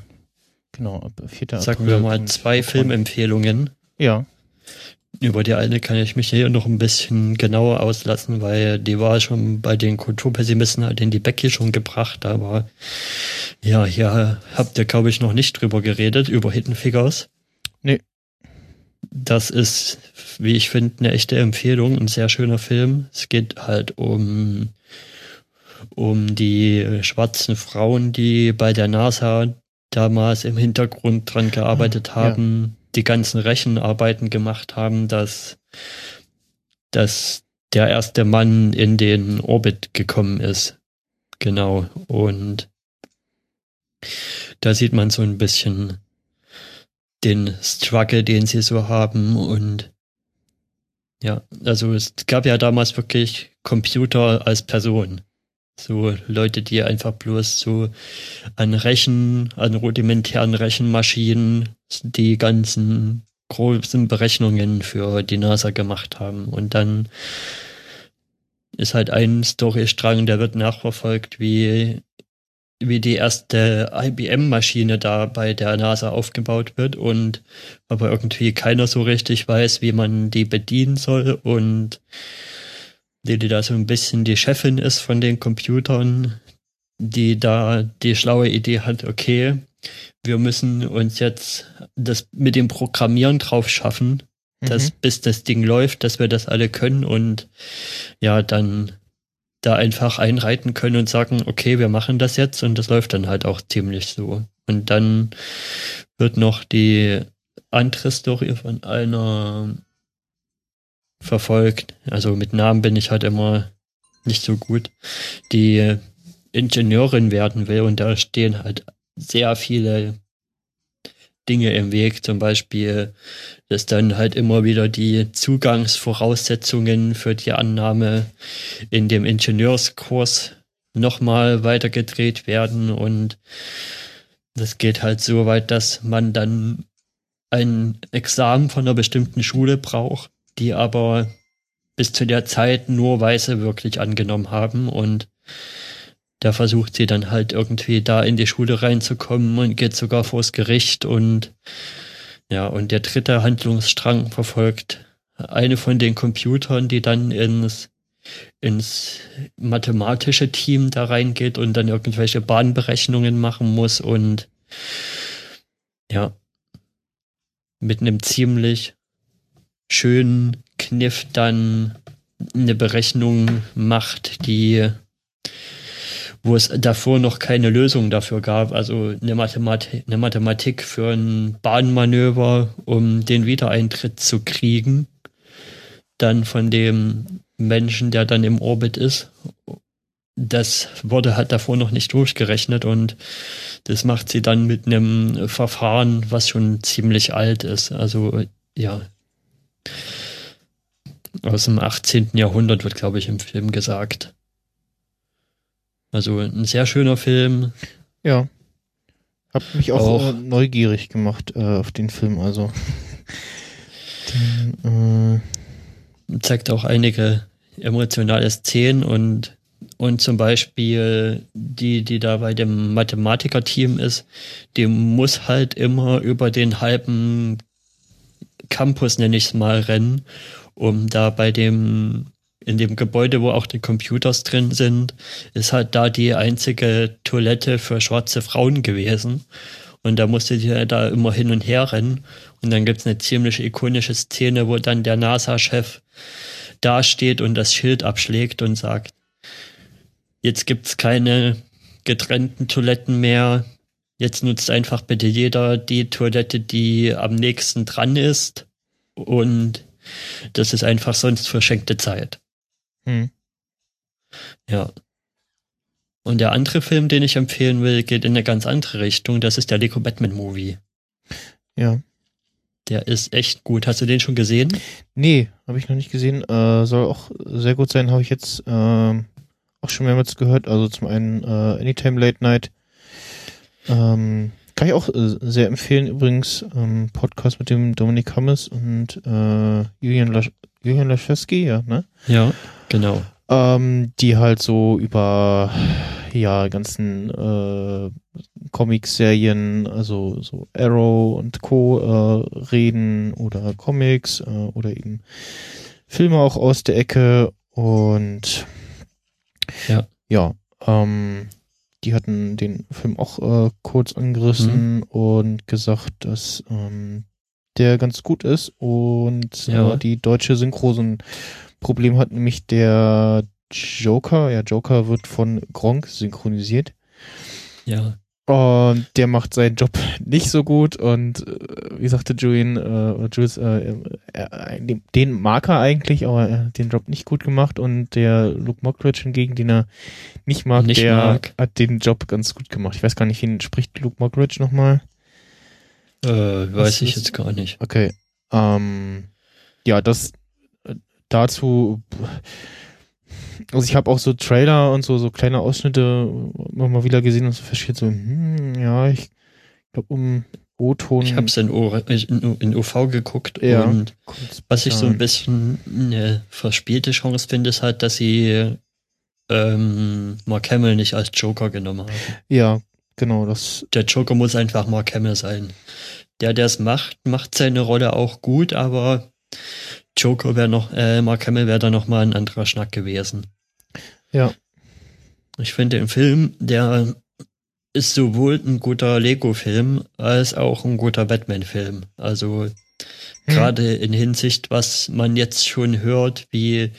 genau, 4. sagen wir mal, zwei Filmempfehlungen. Ja. Über die eine kann ich mich hier noch ein bisschen genauer auslassen, weil die war schon bei den Kulturpessimisten halt in die Becky schon gebracht, aber ja, hier habt ihr, glaube ich, noch nicht drüber geredet, über Hidden Figures. Nee. Das ist, wie ich finde, eine echte Empfehlung, ein sehr schöner Film. Es geht halt um, um die schwarzen Frauen, die bei der NASA damals im Hintergrund dran gearbeitet ah, haben, ja. die ganzen Rechenarbeiten gemacht haben, dass, dass der erste Mann in den Orbit gekommen ist. Genau. Und da sieht man so ein bisschen den Struggle, den sie so haben und ja, also es gab ja damals wirklich Computer als Person. So Leute, die einfach bloß so an Rechen, an rudimentären Rechenmaschinen die ganzen großen Berechnungen für die NASA gemacht haben. Und dann ist halt ein Storystrang, der wird nachverfolgt, wie wie die erste IBM-Maschine da bei der NASA aufgebaut wird und aber irgendwie keiner so richtig weiß, wie man die bedienen soll und die, die da so ein bisschen die Chefin ist von den Computern, die da die schlaue Idee hat, okay, wir müssen uns jetzt das mit dem Programmieren drauf schaffen, dass mhm. bis das Ding läuft, dass wir das alle können und ja, dann da einfach einreiten können und sagen, okay, wir machen das jetzt und das läuft dann halt auch ziemlich so. Und dann wird noch die andere Story von einer verfolgt. Also mit Namen bin ich halt immer nicht so gut, die Ingenieurin werden will. Und da stehen halt sehr viele Dinge im Weg, zum Beispiel, dass dann halt immer wieder die Zugangsvoraussetzungen für die Annahme in dem Ingenieurskurs nochmal weitergedreht werden. Und das geht halt so weit, dass man dann ein Examen von einer bestimmten Schule braucht, die aber bis zu der Zeit nur Weiße wirklich angenommen haben. Und da versucht sie dann halt irgendwie da in die Schule reinzukommen und geht sogar vors Gericht. Und ja, und der dritte Handlungsstrang verfolgt eine von den Computern, die dann ins, ins mathematische Team da reingeht und dann irgendwelche Bahnberechnungen machen muss. Und ja, mit einem ziemlich schönen Kniff dann eine Berechnung macht, die wo es davor noch keine Lösung dafür gab, also eine Mathematik, eine Mathematik für ein Bahnmanöver, um den Wiedereintritt zu kriegen, dann von dem Menschen, der dann im Orbit ist. Das wurde halt davor noch nicht durchgerechnet und das macht sie dann mit einem Verfahren, was schon ziemlich alt ist. Also ja, aus dem 18. Jahrhundert wird, glaube ich, im Film gesagt. Also ein sehr schöner Film. Ja. Hab mich auch, auch. Äh, neugierig gemacht äh, auf den Film, also. den, äh zeigt auch einige emotionale Szenen und, und zum Beispiel die, die da bei dem Mathematiker-Team ist, die muss halt immer über den halben Campus, nenne ich es mal, rennen, um da bei dem in dem Gebäude, wo auch die Computers drin sind, ist halt da die einzige Toilette für schwarze Frauen gewesen. Und da musste sie da immer hin und her rennen. Und dann gibt's eine ziemlich ikonische Szene, wo dann der NASA-Chef dasteht und das Schild abschlägt und sagt, jetzt gibt's keine getrennten Toiletten mehr. Jetzt nutzt einfach bitte jeder die Toilette, die am nächsten dran ist. Und das ist einfach sonst verschenkte Zeit. Hm. Ja. Und der andere Film, den ich empfehlen will, geht in eine ganz andere Richtung. Das ist der Lego Batman Movie. Ja. Der ist echt gut. Hast du den schon gesehen? Nee, habe ich noch nicht gesehen. Äh, soll auch sehr gut sein, habe ich jetzt äh, auch schon mehrmals gehört. Also zum einen äh, Anytime Late Night. Ähm, kann ich auch äh, sehr empfehlen. Übrigens ähm, Podcast mit dem Dominik Hammes und äh, Julian, Lasch Julian Laschewski, ja, ne? Ja. Genau. Ähm, die halt so über ja ganzen äh, Comic-Serien, also so Arrow und Co. Äh, reden oder Comics äh, oder eben Filme auch aus der Ecke und ja, ja ähm, die hatten den Film auch äh, kurz angerissen mhm. und gesagt, dass ähm, der ganz gut ist und ja. äh, die deutsche Synchro so ein Problem hat nämlich der Joker. Ja, Joker wird von Gronk synchronisiert. Ja. Und der macht seinen Job nicht so gut und äh, wie sagte Julian, äh, Jules, äh, äh, den mag er eigentlich, aber er hat den Job nicht gut gemacht und der Luke Mockridge hingegen, den er nicht mag, nicht der mag. hat den Job ganz gut gemacht. Ich weiß gar nicht, wen spricht Luke Mockridge nochmal? Äh, weiß ich jetzt gar nicht. Okay. Ähm, ja, das dazu, also ich habe auch so Trailer und so, so kleine Ausschnitte immer mal wieder gesehen und so versteht so, hm, ja, ich glaube um O-Ton. Ich habe es in, in, in, UV geguckt ja, und was ich so ein bisschen eine verspielte Chance finde, ist halt, dass sie ähm, Mark Hamill nicht als Joker genommen haben. Ja, genau. Das der Joker muss einfach Mark Hamill sein. Der, der es macht, macht seine Rolle auch gut, aber Joker wäre noch, äh, Mark Hamill wäre da noch mal ein anderer Schnack gewesen. Ja. Ich finde den Film, der ist sowohl ein guter Lego-Film als auch ein guter Batman-Film. Also hm. gerade in Hinsicht, was man jetzt schon hört, wie,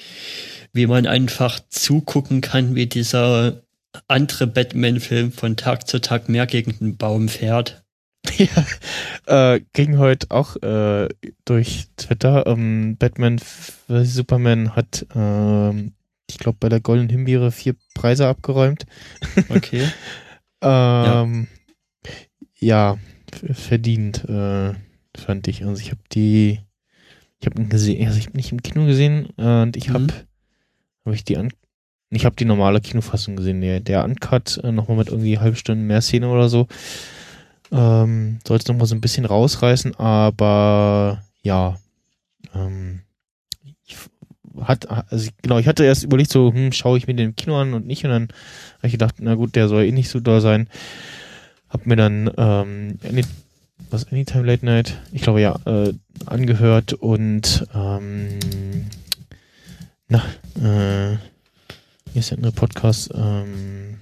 wie man einfach zugucken kann, wie dieser andere Batman-Film von Tag zu Tag mehr gegen den Baum fährt. Ja, äh, ging heute auch äh, durch Twitter. Ähm, Batman vs. Superman hat, ähm, ich glaube, bei der Golden Himbeere vier Preise abgeräumt. Okay. ähm, ja. ja, verdient, äh, fand ich. Also ich habe die, ich habe gesehen, also ich habe nicht im Kino gesehen äh, und ich habe, mhm. habe ich die an, ich habe die normale Kinofassung gesehen. Der, der Uncut äh, nochmal mit irgendwie halbe Stunde mehr Szene oder so. Ähm, sollte noch mal so ein bisschen rausreißen, aber ja. Ähm, ich hat, also genau, ich hatte erst überlegt, so, hm, schaue ich mir den im Kino an und nicht. Und dann habe ich gedacht, na gut, der soll eh nicht so da sein. Hab mir dann ähm, was Anytime Late Night, ich glaube ja, äh, angehört und ähm, na, äh, hier ist ja ein Podcast, ähm,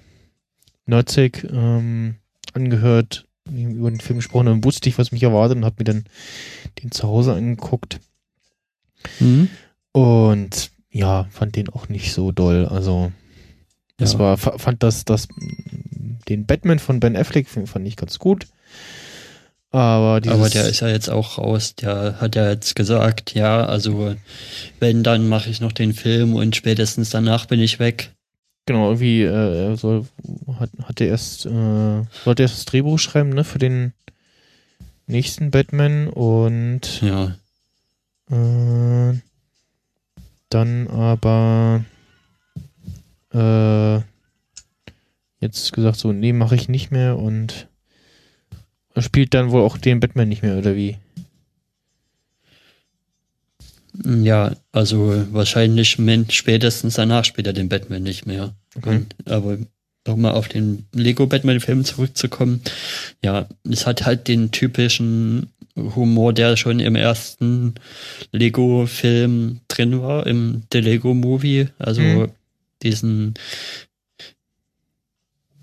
Nerdsig ähm, angehört über den Film gesprochen, dann wusste ich, was mich erwartet und habe mir dann den zu Hause angeguckt. Mhm. Und ja, fand den auch nicht so doll. Also das Ja. war, fa- fand das, das, den Batman von Ben Affleck fand ich ganz gut. Aber Aber der ist ja jetzt auch raus. Der hat ja jetzt gesagt, ja, also wenn, dann mache ich noch den Film und spätestens danach bin ich weg. Genau, irgendwie, äh, er soll, hat, hat er erst, äh, sollte erst das Drehbuch schreiben, ne, für den nächsten Batman und Ja. Äh, dann aber äh, jetzt gesagt so, nee, mache ich nicht mehr und er spielt dann wohl auch den Batman nicht mehr, oder wie? Ja, also wahrscheinlich spätestens danach spielt er den Batman nicht mehr. Okay. Und, aber nochmal auf den Lego Batman-Film zurückzukommen. Ja, es hat halt den typischen Humor, der schon im ersten Lego-Film drin war, im The Lego Movie. Also Mhm. diesen,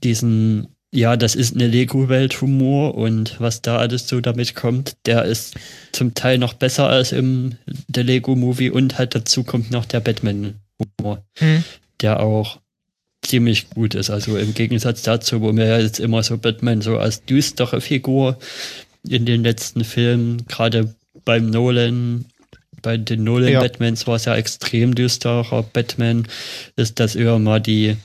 diesen, ja, das ist eine Lego-Welt Humor und was da alles so damit kommt, der ist zum Teil noch besser als im The Lego Movie und halt dazu kommt noch der Batman Humor Hm. der auch ziemlich gut ist. Also im Gegensatz dazu, wo ja jetzt immer so Batman so als düstere Figur in den letzten Filmen, gerade beim Nolan, bei den Nolan Ja. Batmans war es ja extrem düsterer Batman, ist das eher mal die,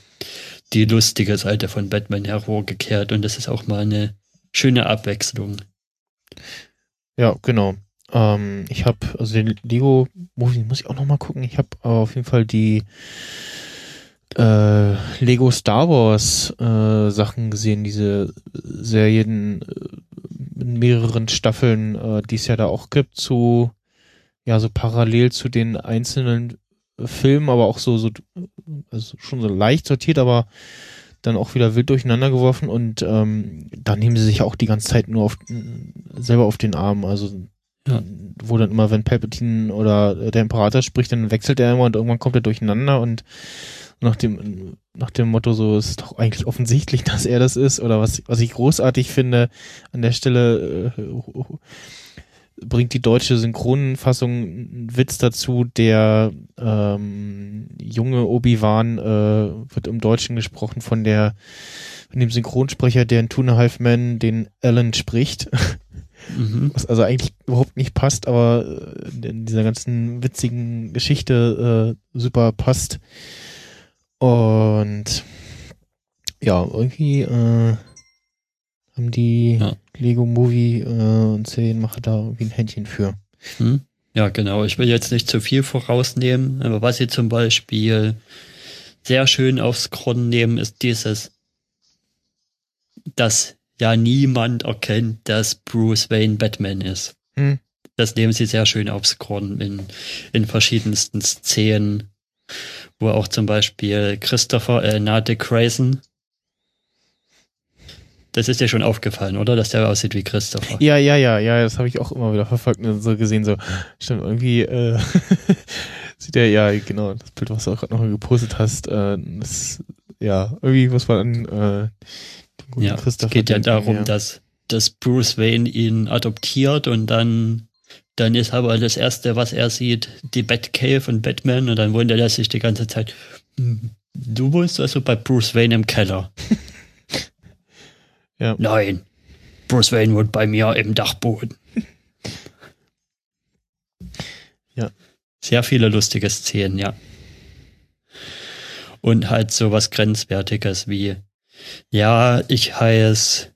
die lustige Seite von Batman hervorgekehrt und das ist auch mal eine schöne Abwechslung. Ja, genau. Ähm, ich habe, also den Lego Movie muss ich auch noch mal gucken. Ich habe auf jeden Fall die äh, Lego Star Wars äh, Sachen gesehen, diese Serien äh, in mehreren Staffeln, äh, die es ja da auch gibt, zu ja so parallel zu den einzelnen Filmen, aber auch so so also schon so leicht sortiert, aber dann auch wieder wild durcheinander geworfen und ähm, da nehmen sie sich auch die ganze Zeit nur auf, selber auf den Arm. Also Ja. wo dann immer, wenn Palpatine oder der Imperator spricht, dann wechselt er immer und irgendwann kommt er durcheinander und nach dem, nach dem Motto so, es ist doch eigentlich offensichtlich, dass er das ist. Oder was, was ich großartig finde, an der Stelle äh, bringt die deutsche Synchronfassung einen Witz dazu, der ähm, junge Obi-Wan äh, wird im Deutschen gesprochen von der von dem Synchronsprecher, der in Two and a Half Men den Alan spricht, Mhm. was also eigentlich überhaupt nicht passt, aber äh, in dieser ganzen witzigen Geschichte äh, super passt. Und ja, irgendwie äh, haben die Ja. Lego Movie äh, und Serienmacher da irgendwie ein Händchen für. Hm? Ja, genau. Ich will jetzt nicht zu viel vorausnehmen, aber was sie zum Beispiel sehr schön aufs Korn nehmen, ist dieses, dass ja niemand erkennt, dass Bruce Wayne Batman ist. Hm. Das nehmen sie sehr schön aufs Korn in, in verschiedensten Szenen, wo auch zum Beispiel Christopher, äh, Nate Grayson, das ist dir schon aufgefallen, oder? Dass der aussieht wie Christopher. Ja, ja, ja, ja, das habe ich auch immer wieder verfolgt und so gesehen, so, stimmt, irgendwie äh, sieht er, ja, genau, das Bild, was du auch gerade noch gepostet hast, äh, das, ja, irgendwie muss man an äh, den guten Ja, es Christopher geht ja denken, darum, ja. dass, dass Bruce Wayne ihn adoptiert und dann, dann ist aber das Erste, was er sieht, die Batcave und Batman und dann wundert er sich die ganze Zeit, "Hm, du wohnst also bei Bruce Wayne im Keller. Ja. Nein, Bruce Wayne wohnt bei mir im Dachboden. Ja. Sehr viele lustige Szenen, ja. Und halt so was Grenzwertiges wie, ja, ich heiße,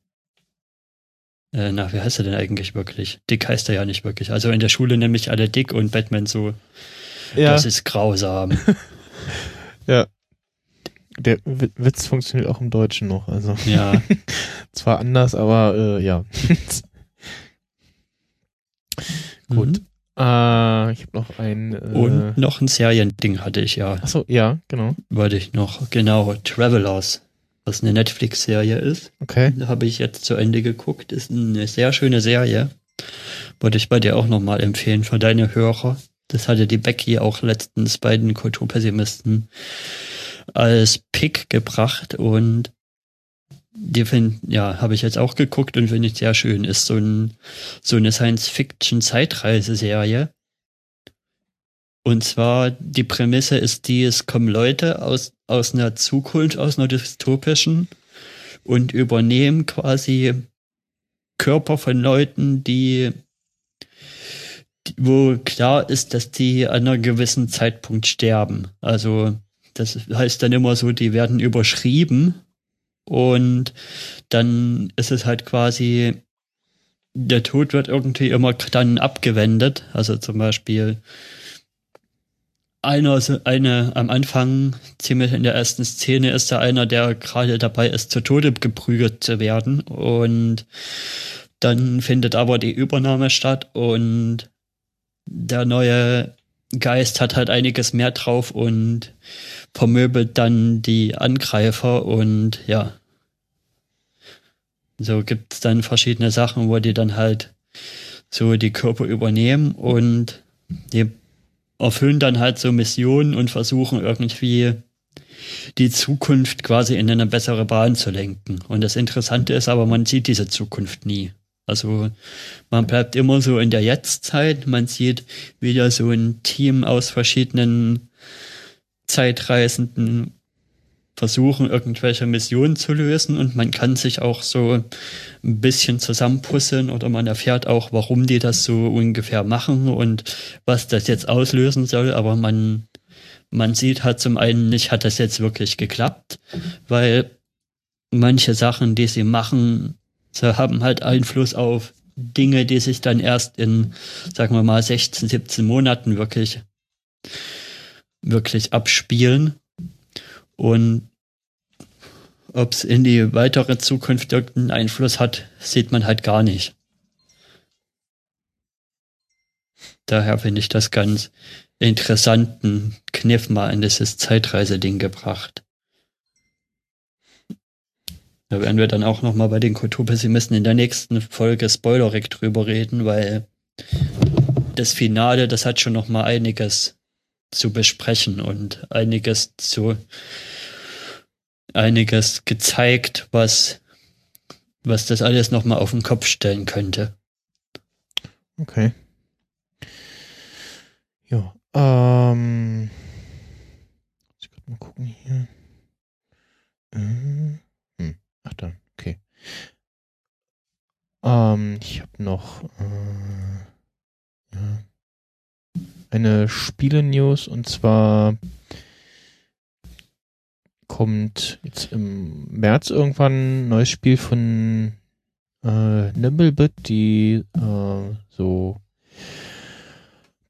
äh, na, wie heißt er denn eigentlich wirklich? Dick heißt er ja nicht wirklich. Also in der Schule nämlich alle Dick und Batman so, ja, das ist grausam. ja. Der Witz funktioniert auch im Deutschen noch, also ja, zwar anders, aber äh, ja. Gut. Mhm. Äh, ich habe noch ein. Äh, Und noch ein Seriending hatte ich ja. achso, ja, genau. wollte ich noch, genau, Travelers, was eine Netflix-Serie ist. Okay. Habe ich jetzt zu Ende geguckt. Ist eine sehr schöne Serie. Wollte ich bei dir auch nochmal empfehlen für deine Hörer. Das hatte die Becky auch letztens bei den Kulturpessimisten als Pick gebracht und die find, ja, habe ich jetzt auch geguckt und finde ich sehr schön. Ist so, ein, so eine Science-Fiction-Zeitreiseserie. Und zwar, die Prämisse ist die, es kommen Leute aus, aus einer Zukunft, aus einer dystopischen und übernehmen quasi Körper von Leuten, die, wo klar ist, dass die an einem gewissen Zeitpunkt sterben. Also, das heißt dann immer so, die werden überschrieben und dann ist es halt quasi, der Tod wird irgendwie immer dann abgewendet. Also zum Beispiel einer, eine am Anfang, ziemlich in der ersten Szene, ist da einer, der gerade dabei ist, zu Tode geprügelt zu werden. Und dann findet aber die Übernahme statt und der neue Geist hat halt einiges mehr drauf und vermöbelt dann die Angreifer und ja. So gibt's dann verschiedene Sachen, wo die dann halt so die Körper übernehmen und die erfüllen dann halt so Missionen und versuchen irgendwie die Zukunft quasi in eine bessere Bahn zu lenken. Und das Interessante ist aber, man sieht diese Zukunft nie. Also man bleibt immer so in der Jetztzeit. Man sieht wieder so ein Team aus verschiedenen Zeitreisenden versuchen, irgendwelche Missionen zu lösen und man kann sich auch so ein bisschen zusammenpuzzeln oder man erfährt auch, warum die das so ungefähr machen und was das jetzt auslösen soll, aber man, man sieht halt zum einen nicht, hat das jetzt wirklich geklappt, weil manche Sachen, die sie machen, sie haben halt Einfluss auf Dinge, die sich dann erst in, sagen wir mal, 16, 17 Monaten wirklich, wirklich abspielen. Und ob es in die weitere Zukunft irgendeinen Einfluss hat, sieht man halt gar nicht. Daher finde ich das ganz interessanten Kniff mal in dieses Zeitreise-Ding gebracht. Da werden wir dann auch nochmal bei den Kulturpessimisten in der nächsten Folge spoilerig drüber reden, weil das Finale, das hat schon nochmal einiges zu besprechen und einiges zu einiges gezeigt, was, was das alles nochmal auf den Kopf stellen könnte. Okay. Ja, ähm. Ich kann mal gucken hier. Äh, hm, ach da, okay. Ähm, ich habe noch äh, ja, eine Spiele-News und zwar kommt jetzt im März irgendwann ein neues Spiel von äh, Nimblebit, die äh, so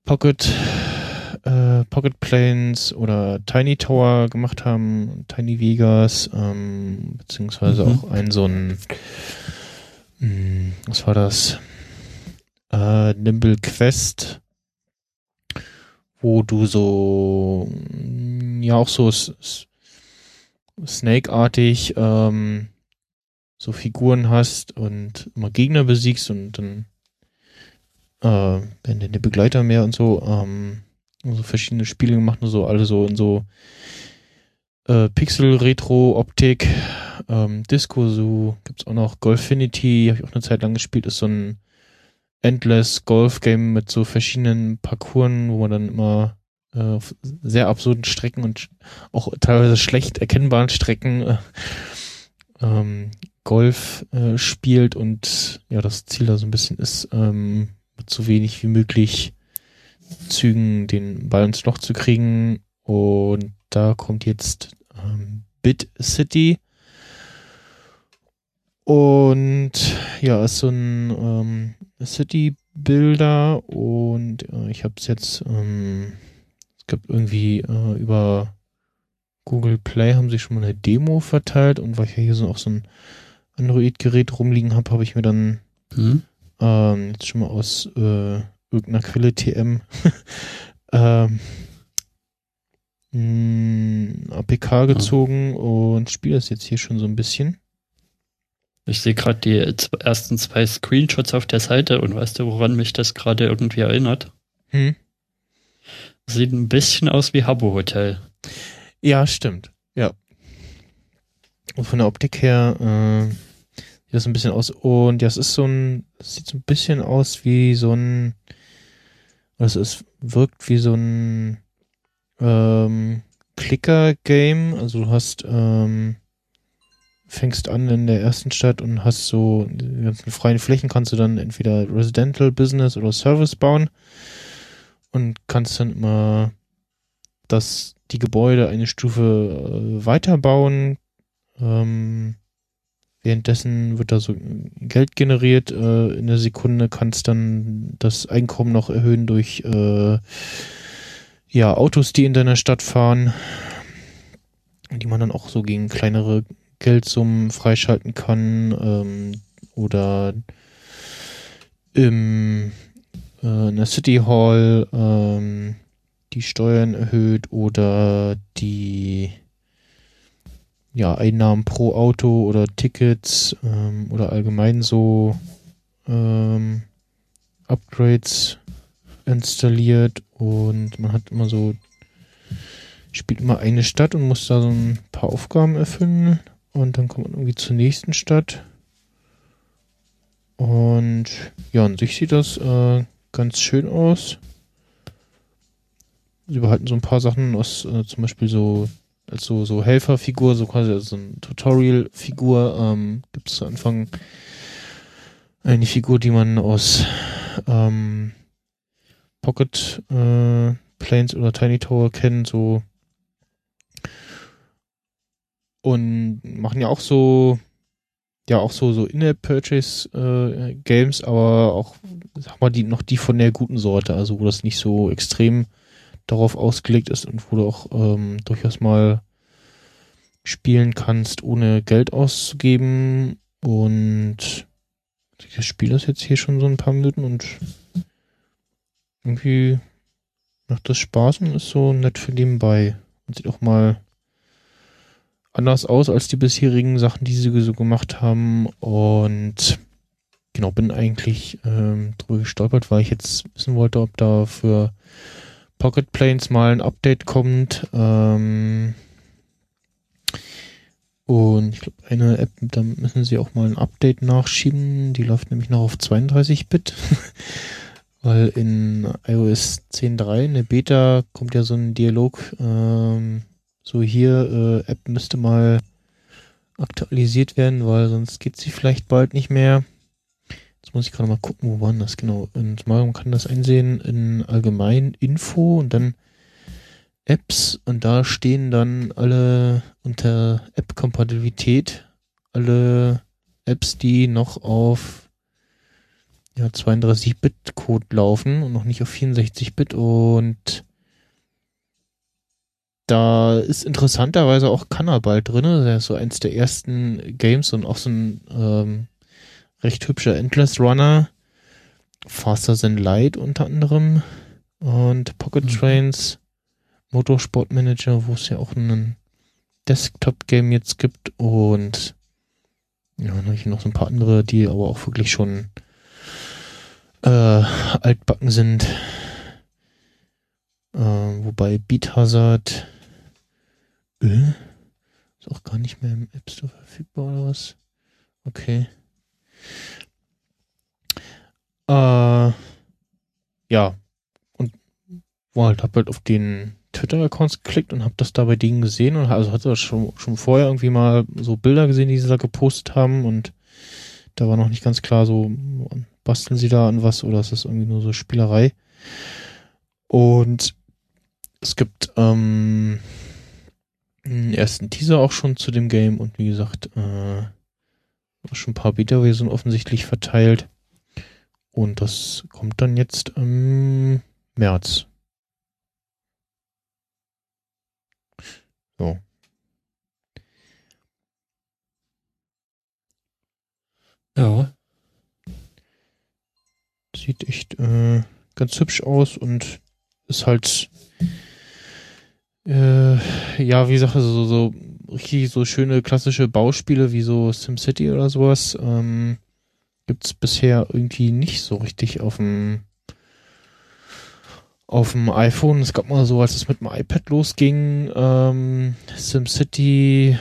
Pocket äh, Pocket Planes oder Tiny Tower gemacht haben, Tiny Vegas, ähm, beziehungsweise mhm. auch ein so ein mh, hm, was war das? Äh, Nimble Quest, wo du so ja auch so Snake-artig ähm, so Figuren hast und immer Gegner besiegst und dann äh, werden deine Begleiter mehr und so. Ähm, so verschiedene Spiele gemacht und so, alle so in so äh, Pixel-Retro-Optik. Ähm, Disco, so gibt's auch noch Golfinity, habe ich auch eine Zeit lang gespielt, ist so ein Endless Golf-Game mit so verschiedenen Parcours, wo man dann immer äh, sehr absurden Strecken und auch teilweise schlecht erkennbaren Strecken äh, ähm, Golf äh, spielt und ja, das Ziel da so ein bisschen ist, ähm, mit so wenig wie möglich Zügen den Ball ins Loch zu kriegen. Und da kommt jetzt ähm, Bit City. Und ja, ist so ein ähm, City-Builder und äh, ich habe es jetzt ähm, glaube, irgendwie äh, über Google Play haben sie schon mal eine Demo verteilt und weil ich ja hier so auch so ein Android-Gerät rumliegen habe, habe ich mir dann mhm. ähm, jetzt schon mal aus äh, irgendeiner Quelle TM ähm, APK gezogen oh. und spiele das jetzt hier schon so ein bisschen. Ich sehe gerade die ersten zwei Screenshots auf der Seite und weißt du, woran mich das gerade irgendwie erinnert? Hm. Sieht ein bisschen aus wie Habbo Hotel. Ja, stimmt. Ja. Und von der Optik her äh, sieht das ein bisschen aus. Und ja, es ist so ein, sieht so ein bisschen aus wie so ein, also es wirkt wie so ein ähm, Clicker-Game. Also du hast, ähm, fängst an in der ersten Stadt und hast so die ganzen freien Flächen, kannst du dann entweder Residential Business oder Service bauen und kannst dann immer das, die Gebäude eine Stufe äh, weiterbauen. Ähm, währenddessen wird da so Geld generiert äh, in der Sekunde, kannst dann das Einkommen noch erhöhen durch äh, ja, Autos, die in deiner Stadt fahren, die man dann auch so gegen kleinere Geldsummen freischalten kann ähm, oder im, äh, in der City Hall ähm, die Steuern erhöht oder die ja, Einnahmen pro Auto oder Tickets ähm, oder allgemein so ähm, Upgrades installiert. Und man hat immer so, spielt immer eine Stadt und muss da so ein paar Aufgaben erfüllen und dann kommt man irgendwie zur nächsten Stadt. Und ja, an sich sieht das äh, ganz schön aus. Sie behalten so ein paar Sachen aus, äh, zum Beispiel so als so, so Helferfigur, so quasi so ein Tutorial-Figur. Ähm, Gibt es zu Anfang eine Figur, die man aus ähm, Pocket äh, Planes oder Tiny Tower kennen, so und machen ja auch so ja auch so so In-App-Purchase äh, Games, aber auch sag mal die noch die von der guten Sorte, also wo das nicht so extrem darauf ausgelegt ist und wo du auch ähm, durchaus mal spielen kannst, ohne Geld auszugeben. Und das Spiel ist jetzt hier schon so ein paar Minuten und irgendwie macht das Spaß und ist so nett für nebenbei. Und sieht auch mal anders aus als die bisherigen Sachen, die sie so gemacht haben. Und genau, bin eigentlich ähm, drüber gestolpert, weil ich jetzt wissen wollte, ob da für Pocket Planes mal ein Update kommt. Ähm, und ich glaube, eine App, da müssen sie auch mal ein Update nachschieben. Die läuft nämlich noch auf 32-Bit. Weil in iOS 10.3, eine Beta, kommt ja so ein Dialog, ähm, so hier, äh, App müsste mal aktualisiert werden, weil sonst geht sie vielleicht bald nicht mehr. Jetzt muss ich gerade mal gucken, wo waren das genau. Und man kann das einsehen in allgemein Info und dann Apps und da stehen dann alle unter App-Kompatibilität alle Apps, die noch auf ja, 32-Bit-Code laufen und noch nicht auf 64-Bit und da ist interessanterweise auch Cannabal drin. Das ist so eins der ersten Games und auch so ein ähm, recht hübscher Endless Runner. Faster Than Light unter anderem. Und Pocket mhm. Trains, Motorsport Manager, wo es ja auch einen Desktop-Game jetzt gibt. Und ja, dann habe ich noch so ein paar andere, die aber auch wirklich schon äh, altbacken sind. Äh, wobei Beat Hazard äh, ist auch gar nicht mehr im App Store verfügbar oder was? Okay. Äh, ja. Und war halt, hab halt auf den Twitter-Accounts geklickt und hab das da bei denen gesehen und also hatte schon, schon vorher irgendwie mal so Bilder gesehen, die sie da gepostet haben und da war noch nicht ganz klar, so basteln sie da an was oder ist das irgendwie nur so Spielerei. Und es gibt ähm, einen ersten Teaser auch schon zu dem Game und wie gesagt, äh, schon ein paar Beta-Versionen offensichtlich verteilt. Und das kommt dann jetzt im März. So. Ja. Sieht echt äh, ganz hübsch aus und ist halt äh, ja, wie gesagt, so, so richtig so schöne klassische Bauspiele wie so SimCity oder sowas. Ähm, gibt es bisher irgendwie nicht so richtig auf dem auf dem iPhone. Es gab mal so, als es mit dem iPad losging, ähm, SimCity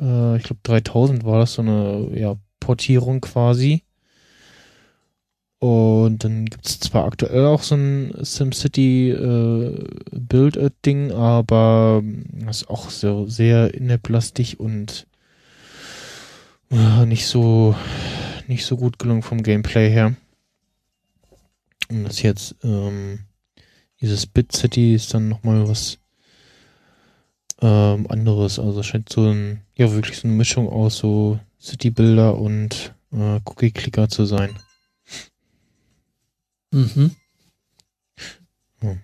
äh, ich glaube 3000 war das so eine ja, Portierung quasi. Und dann gibt es zwar aktuell auch so ein SimCity äh, Build-Ding, aber das ist auch so sehr in-app-lastig und äh, nicht so nicht so gut gelungen vom Gameplay her. Und das jetzt ähm, dieses Bit City ist dann nochmal was ähm, anderes. Also scheint so ein, ja, wirklich so eine Mischung aus so City-Builder und äh, Cookie-Clicker zu sein. Mhm. Ja.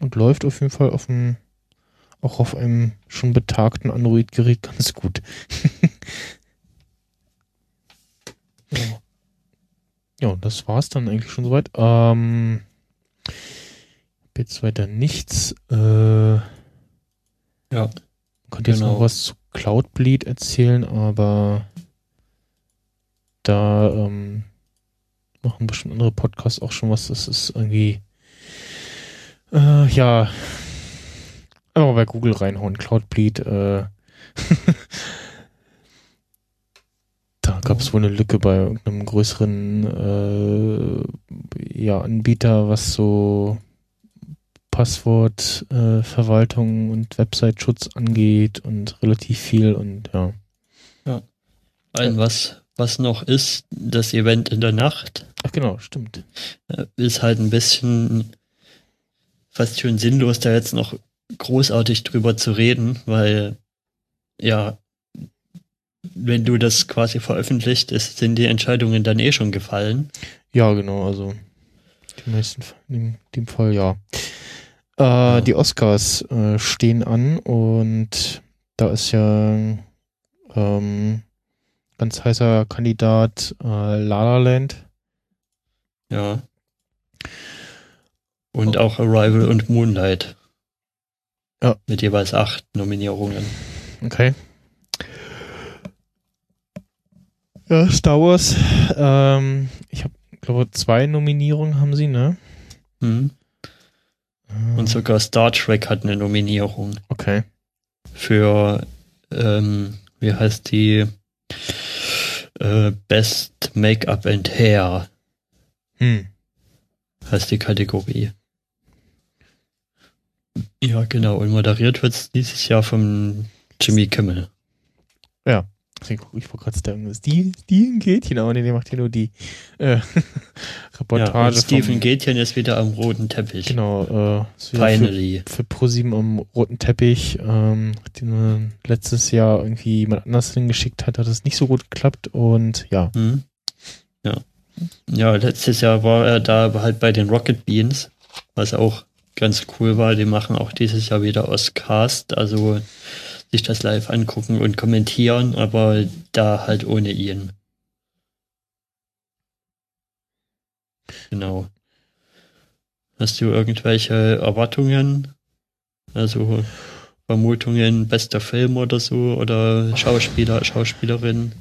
Und läuft auf jeden Fall auf dem, auch auf einem schon betagten Android-Gerät ganz gut. ja. ja, das war's dann eigentlich schon soweit. Ähm, jetzt weiter nichts. Äh, ja. Konnte jetzt genau. noch was zu Cloudbleed erzählen, aber da ähm, machen bestimmt andere Podcasts auch schon was. Das ist irgendwie, äh, ja, einfach bei Google reinhauen, Cloudbleed. Äh, da gab es wohl eine Lücke bei irgendeinem größeren äh, ja, Anbieter, was so Passwortverwaltung äh, und Website-Schutz angeht und relativ viel und ja. Ja. Ein was, was noch ist, das Event in der Nacht. Ach genau, stimmt. Äh, ist halt ein bisschen fast schon sinnlos, da jetzt noch großartig drüber zu reden, weil ja, wenn du das quasi veröffentlicht, ist, sind die Entscheidungen dann eh schon gefallen. Ja, genau, also die meisten in dem Fall ja. Äh, ja. Die Oscars äh, stehen an und da ist ja ähm, ganz heißer Kandidat äh, La La Land. Ja. Und oh. auch Arrival und Moonlight. Ja. Mit jeweils acht Nominierungen. Okay. Ja, Star Wars. Ähm, ich habe, glaube zwei Nominierungen haben sie, ne? Mhm. Und sogar Star Trek hat eine Nominierung. Okay. Für, ähm, wie heißt die? Äh, Best Make-up and Hair. Hm. Heißt die Kategorie. Ja, genau. Und moderiert wird es dieses Jahr von Jimmy Kimmel. Ja. Ich wollte gerade sagen, Steven, Steven Gätchen, aber nee, der macht hier nur die äh, Reportage. Ja, Steven Gätchen ist wieder am roten Teppich. Genau, äh, Finally. Für, für ProSieben am roten Teppich, ähm, den letztes Jahr irgendwie jemand anders hingeschickt hat, hat es nicht so gut geklappt und ja. Hm. Ja. Ja, letztes Jahr war er da halt bei den Rocket Beans, was auch ganz cool war. Die machen auch dieses Jahr wieder aus Cast, also sich das live angucken und kommentieren, aber da halt ohne ihn. Genau. Hast du irgendwelche Erwartungen? Also Vermutungen, bester Film oder so oder Schauspieler, Schauspielerin?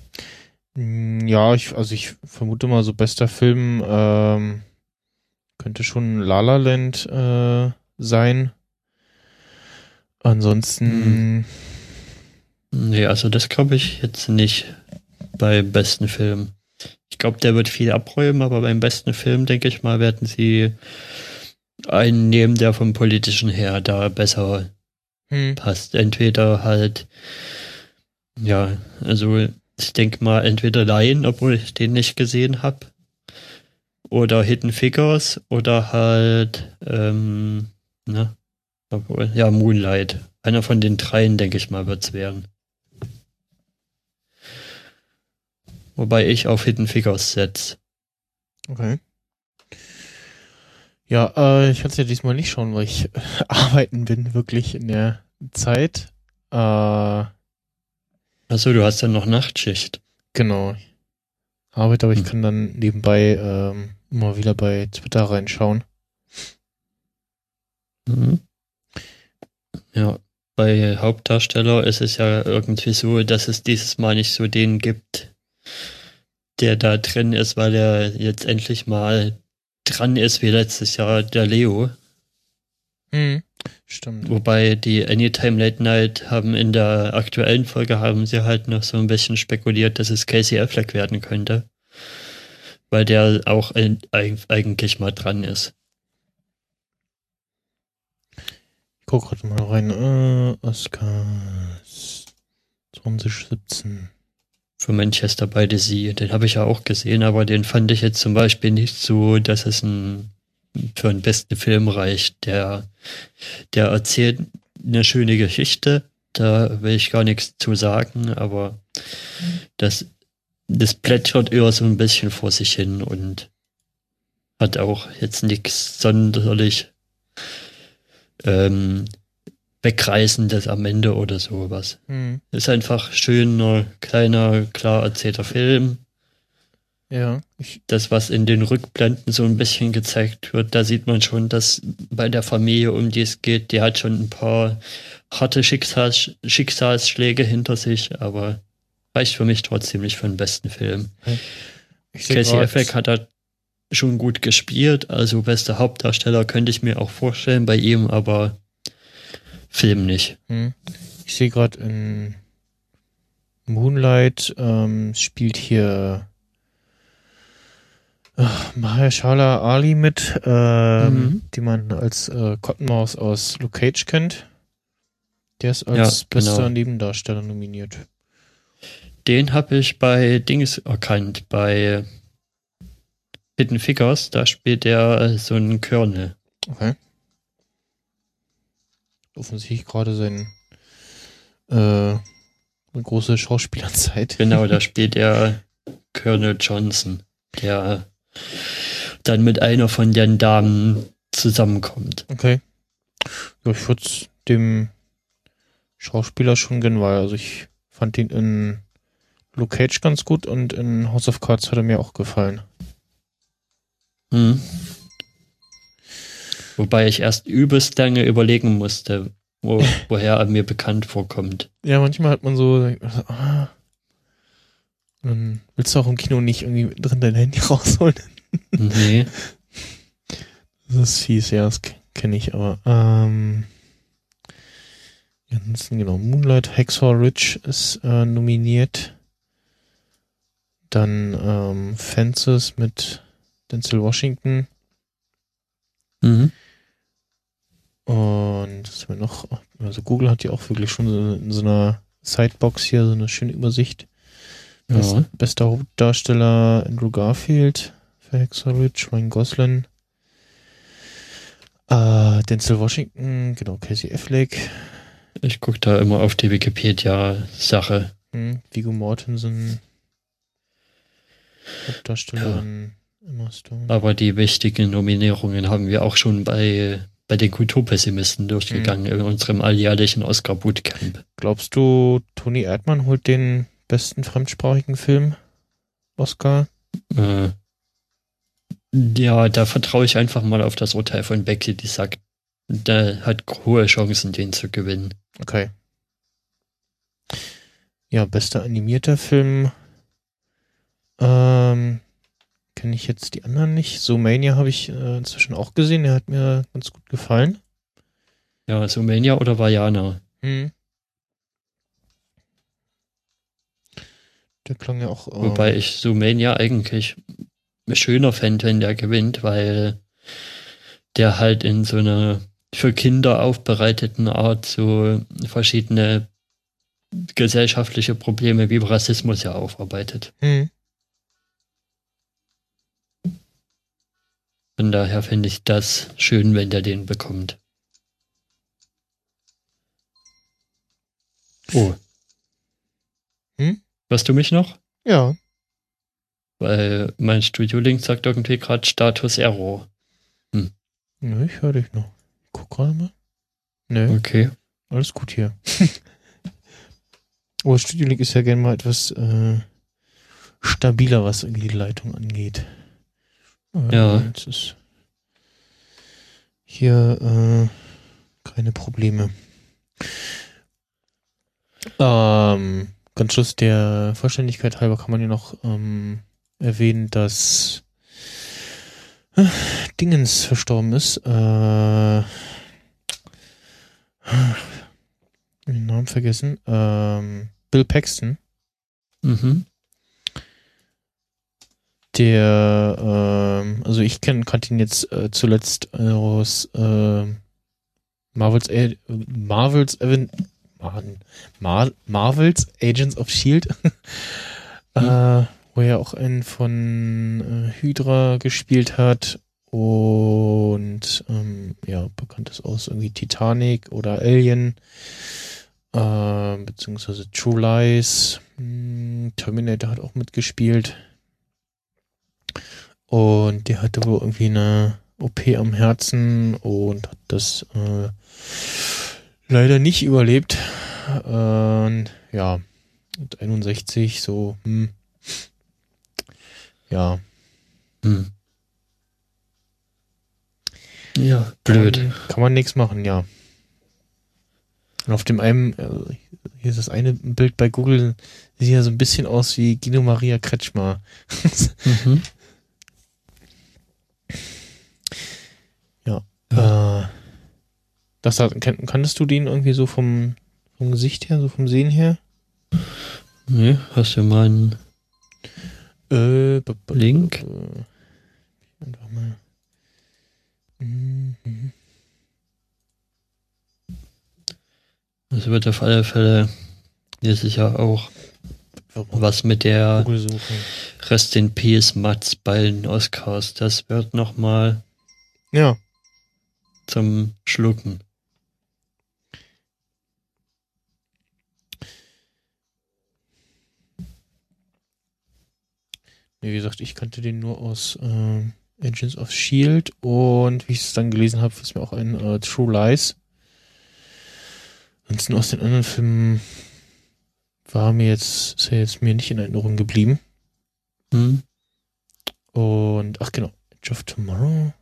Ja, ich, also ich vermute mal so bester Film ähm, könnte schon La La Land äh, sein. Ansonsten hm. Nee, also das glaube ich jetzt nicht bei besten Film. Ich glaube, der wird viel abräumen, aber beim besten Film, denke ich mal, werden sie einen nehmen, der vom politischen her da besser hm. passt. Entweder halt, ja, also ich denke mal, entweder Lion, obwohl ich den nicht gesehen habe, oder Hidden Figures, oder halt, ähm, na, obwohl, ja, Moonlight. Einer von den dreien, denke ich mal, wird's werden. Wobei ich auf Hidden Figures setze. Okay. Ja, äh, ich kann es ja diesmal nicht schauen, weil ich äh, arbeiten bin, wirklich in der Zeit. Äh, Achso, du hast ja noch Nachtschicht. Genau. Arbeit, aber ich hm. kann dann nebenbei ähm, immer wieder bei Twitter reinschauen. Mhm. Ja, bei Hauptdarsteller ist es ja irgendwie so, dass es dieses Mal nicht so den gibt, der da drin ist, weil er jetzt endlich mal dran ist wie letztes Jahr der Leo. Hm, stimmt. Wobei die Anytime Late Night haben in der aktuellen Folge haben sie halt noch so ein bisschen spekuliert, dass es Casey Affleck werden könnte. Weil der auch ein, eigentlich mal dran ist. Ich guck gerade mal rein. Äh, Oscars 2017. Für Manchester by the Sea. Den habe ich ja auch gesehen, aber den fand ich jetzt zum Beispiel nicht so, dass es ein für einen besten Film reicht. Der, der erzählt eine schöne Geschichte, da will ich gar nichts zu sagen, aber das, das plätschert eher so ein bisschen vor sich hin und hat auch jetzt nichts sonderlich ähm, Wegreißendes am Ende oder sowas. Hm. Ist einfach schöner, kleiner, klar erzählter Film ja. Ich das, was in den Rückblenden so ein bisschen gezeigt wird, da sieht man schon, dass bei der Familie, um die es geht, die hat schon ein paar harte Schicksals Schicksalsschläge hinter sich, aber reicht für mich trotzdem nicht für den besten Film. Casey Affleck hat da schon gut gespielt, also bester Hauptdarsteller könnte ich mir auch vorstellen bei ihm, aber Film nicht. Hm. Ich sehe gerade in Moonlight ähm, spielt hier Mahershala Ali mit, ähm, mhm. die man als äh, Cottonmaus aus Luke Cage kennt. Der ist als ja, bester genau. Nebendarsteller nominiert. Den habe ich bei Dings erkannt, bei Hidden Figures. Da spielt er äh, so einen Colonel. Okay. Offensichtlich gerade sein äh, eine große Schauspielerzeit. Genau, da spielt er Colonel Johnson, der dann mit einer von den Damen zusammenkommt. Okay. Ja, ich würde dem Schauspieler schon gönnen, weil also ich fand ihn in Luke Cage ganz gut und in House of Cards hat er mir auch gefallen. Hm. Wobei ich erst übelst lange überlegen musste, wo, woher er mir bekannt vorkommt. Ja, manchmal hat man so, ah, dann willst du auch im Kino nicht irgendwie drin dein Handy rausholen. Nee. Das ist fies, ja, das kenne ich, aber ähm, ansonsten genau, Moonlight, Hacksaw Ridge ist äh, nominiert. Dann ähm, Fences mit Denzel Washington. Mhm. Und was haben wir noch? Also Google hat ja auch wirklich schon so in so einer Sidebox hier so eine schöne Übersicht. Best, ja. Bester Hauptdarsteller Andrew Garfield für Hexerich, Ryan Gosling, äh, Denzel Washington, genau, Casey Affleck. Ich gucke da immer auf die Wikipedia-Sache. Hm, Vigo Mortensen, Hauptdarstellerin ja. Emma Stone. Aber die wichtigen Nominierungen haben wir auch schon bei, bei den Kulturpessimisten durchgegangen hm. in unserem alljährlichen Oscar-Bootcamp. Glaubst du, Toni Erdmann holt den besten fremdsprachigen Film Oscar? Äh, ja, da vertraue ich einfach mal auf das Urteil von Becky, die sagt, der hat hohe Chancen, den zu gewinnen. Okay. Ja, bester animierter Film. Ähm, kenne ich jetzt die anderen nicht. So Mania habe ich äh, inzwischen auch gesehen. Der hat mir ganz gut gefallen. Ja, so Mania oder Vajana? Hm. Der klang ja auch. Ähm, Wobei ich Sumania eigentlich schöner fände, wenn der gewinnt, weil der halt in so einer für Kinder aufbereiteten Art so verschiedene gesellschaftliche Probleme wie Rassismus ja aufarbeitet. Hm. Von daher finde ich das schön, wenn der den bekommt. Oh. Hm? Hörst du mich noch? Ja. Weil mein Studio-Link sagt irgendwie gerade Status Error. Hm. Nö, ich höre dich noch. Guck gerade mal. Nö. Okay. Alles gut hier. oh, Studio-Link ist ja gerne mal etwas äh, stabiler, was irgendwie die Leitung angeht. Ja. Jetzt ist hier äh, keine Probleme. Ähm, ganz Schluss der Vollständigkeit halber kann man ja noch ähm, erwähnen, dass äh, Dingens verstorben ist. Äh, den Namen vergessen. Ähm, Bill Paxton. Mhm. Der, ähm, also ich kenn, kannte ihn jetzt äh, zuletzt aus äh, Marvels, A Marvels, Mann, Mar Marvels Agents of Shield, mhm. äh, wo er auch einen von äh, Hydra gespielt hat und ähm, ja, bekannt ist aus irgendwie Titanic oder Alien, äh, beziehungsweise True Lies. Hm, Terminator hat auch mitgespielt. Und der hatte wohl irgendwie eine OP am Herzen und hat das äh, leider nicht überlebt. Äh, ja, mit 61 so, hm, ja. Hm. Ja, blöd. Kann man, kann man nichts machen, ja. Und auf dem einen, also hier ist das eine Bild bei Google, sieht ja so ein bisschen aus wie Guido Maria Kretschmer. mhm. Ja. Äh, das kann, kannst du den irgendwie so vom, vom Gesicht her, so vom Sehen her? Nee, hast du meinen äh, Link? Einfach mal. Mhm. Es wird auf alle Fälle hier sicher auch was mit der Rest in Peace Mats bei den Oscars. Das wird nochmal ja. Zum Schlucken. Wie gesagt, ich kannte den nur aus äh, Agents of Shield und wie ich es dann gelesen habe, ist mir auch ein äh, True Lies. Ansonsten aus den anderen Filmen war mir jetzt, ist er jetzt mir nicht in Erinnerung geblieben. Hm. Und, ach genau, Edge of Tomorrow.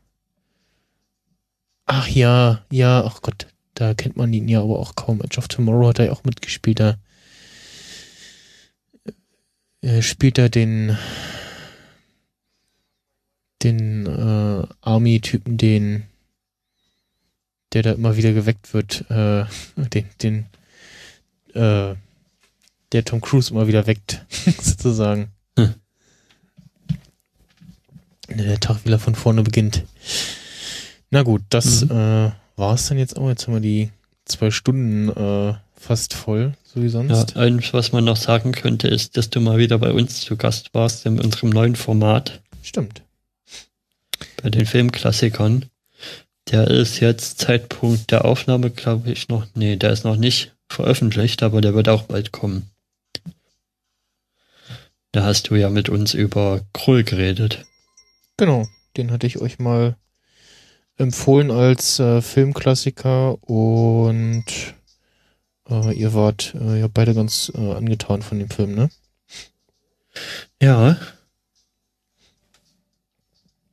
Ach ja, ja, ach Gott, da kennt man ihn ja aber auch kaum. Edge of Tomorrow hat er ja auch mitgespielt. Da äh, spielt er den den äh, Army-Typen, den der da immer wieder geweckt wird, äh, den, den, äh, der Tom Cruise immer wieder weckt, sozusagen. Hm. Der Tag wieder von vorne beginnt. Na gut, das mhm. äh, war es dann jetzt auch. Jetzt haben wir die zwei Stunden äh, fast voll, so wie sonst. Ja, eins, was man noch sagen könnte, ist, dass du mal wieder bei uns zu Gast warst in unserem neuen Format. Stimmt bei den Filmklassikern. Der ist jetzt Zeitpunkt der Aufnahme, glaube ich, noch. Nee, der ist noch nicht veröffentlicht, aber der wird auch bald kommen. Da hast du ja mit uns über Krull geredet. Genau, den hatte ich euch mal empfohlen als äh, Filmklassiker und äh, ihr wart äh, ja beide ganz äh, angetan von dem Film, ne? Ja.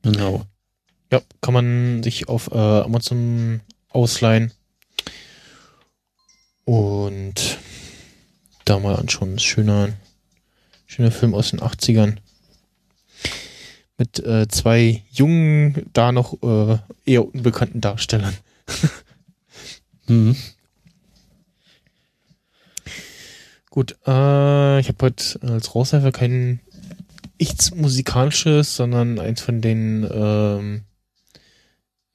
Genau. Ja, kann man sich auf äh, Amazon ausleihen. Und da mal anschauen. Schöner, schöner Film aus den 80ern. Mit äh, zwei jungen, da noch äh, eher unbekannten Darstellern. mhm. Gut, äh, ich habe heute als Raushelfer kein nichts musikalisches, sondern eins von den ähm,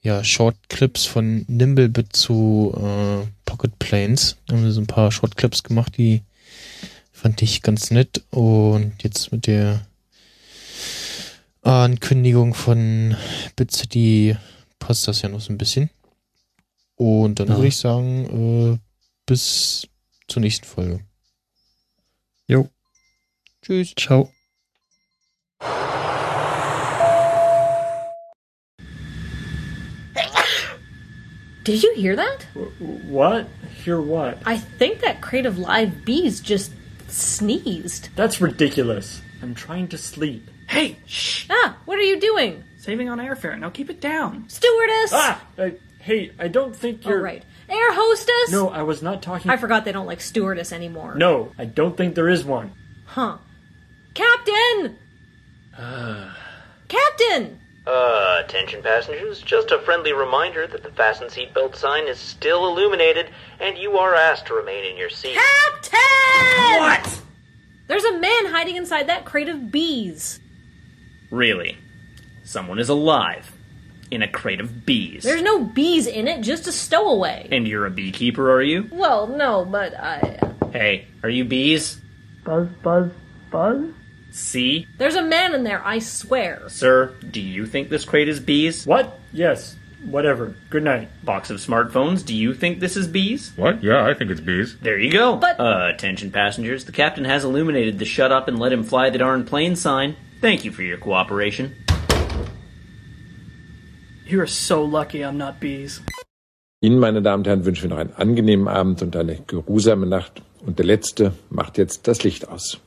ja, Short Clips von Nimblebit zu äh, Pocket Planes. Da haben wir so ein paar Short Clips gemacht, die fand ich ganz nett. Und jetzt mit der Ankündigung von Bit City passt das ja noch so ein bisschen. Und dann ja. würde ich sagen, äh, bis zur nächsten Folge. Jo. Tschüss. Ciao. Did you hear that? What? Hear what? I think that crate of live bees just sneezed. That's ridiculous. I'm trying to sleep. Hey, shh! Ah, what are you doing? Saving on airfare. Now keep it down. Stewardess! Ah! Uh, hey, I don't think you're. Oh, right. Air hostess? No, I was not talking. I forgot they don't like stewardess anymore. No, I don't think there is one. Huh. Captain! Uh... Captain! Uh, attention passengers, just a friendly reminder that the fasten seatbelt sign is still illuminated and you are asked to remain in your seat. Captain! What? There's a man hiding inside that crate of bees. Really? Someone is alive in a crate of bees. There's no bees in it, just a stowaway. And you're a beekeeper, are you? Well, no, but I. Hey, are you bees? Buzz, buzz, buzz. See? There's a man in there, I swear. Sir, do you think this crate is bees? What? Yes. Whatever. Good night. Box of smartphones, do you think this is bees? What? Yeah, I think it's bees. There you go. But- Uh, attention passengers, the captain has illuminated the shut up and let him fly the darn plane sign. Thank you for your cooperation. You're so lucky I'm not bees. Ihnen, meine Damen und Herren, wünschen wir noch einen angenehmen Abend und eine geruhsame Nacht. Und der Letzte macht jetzt das Licht aus.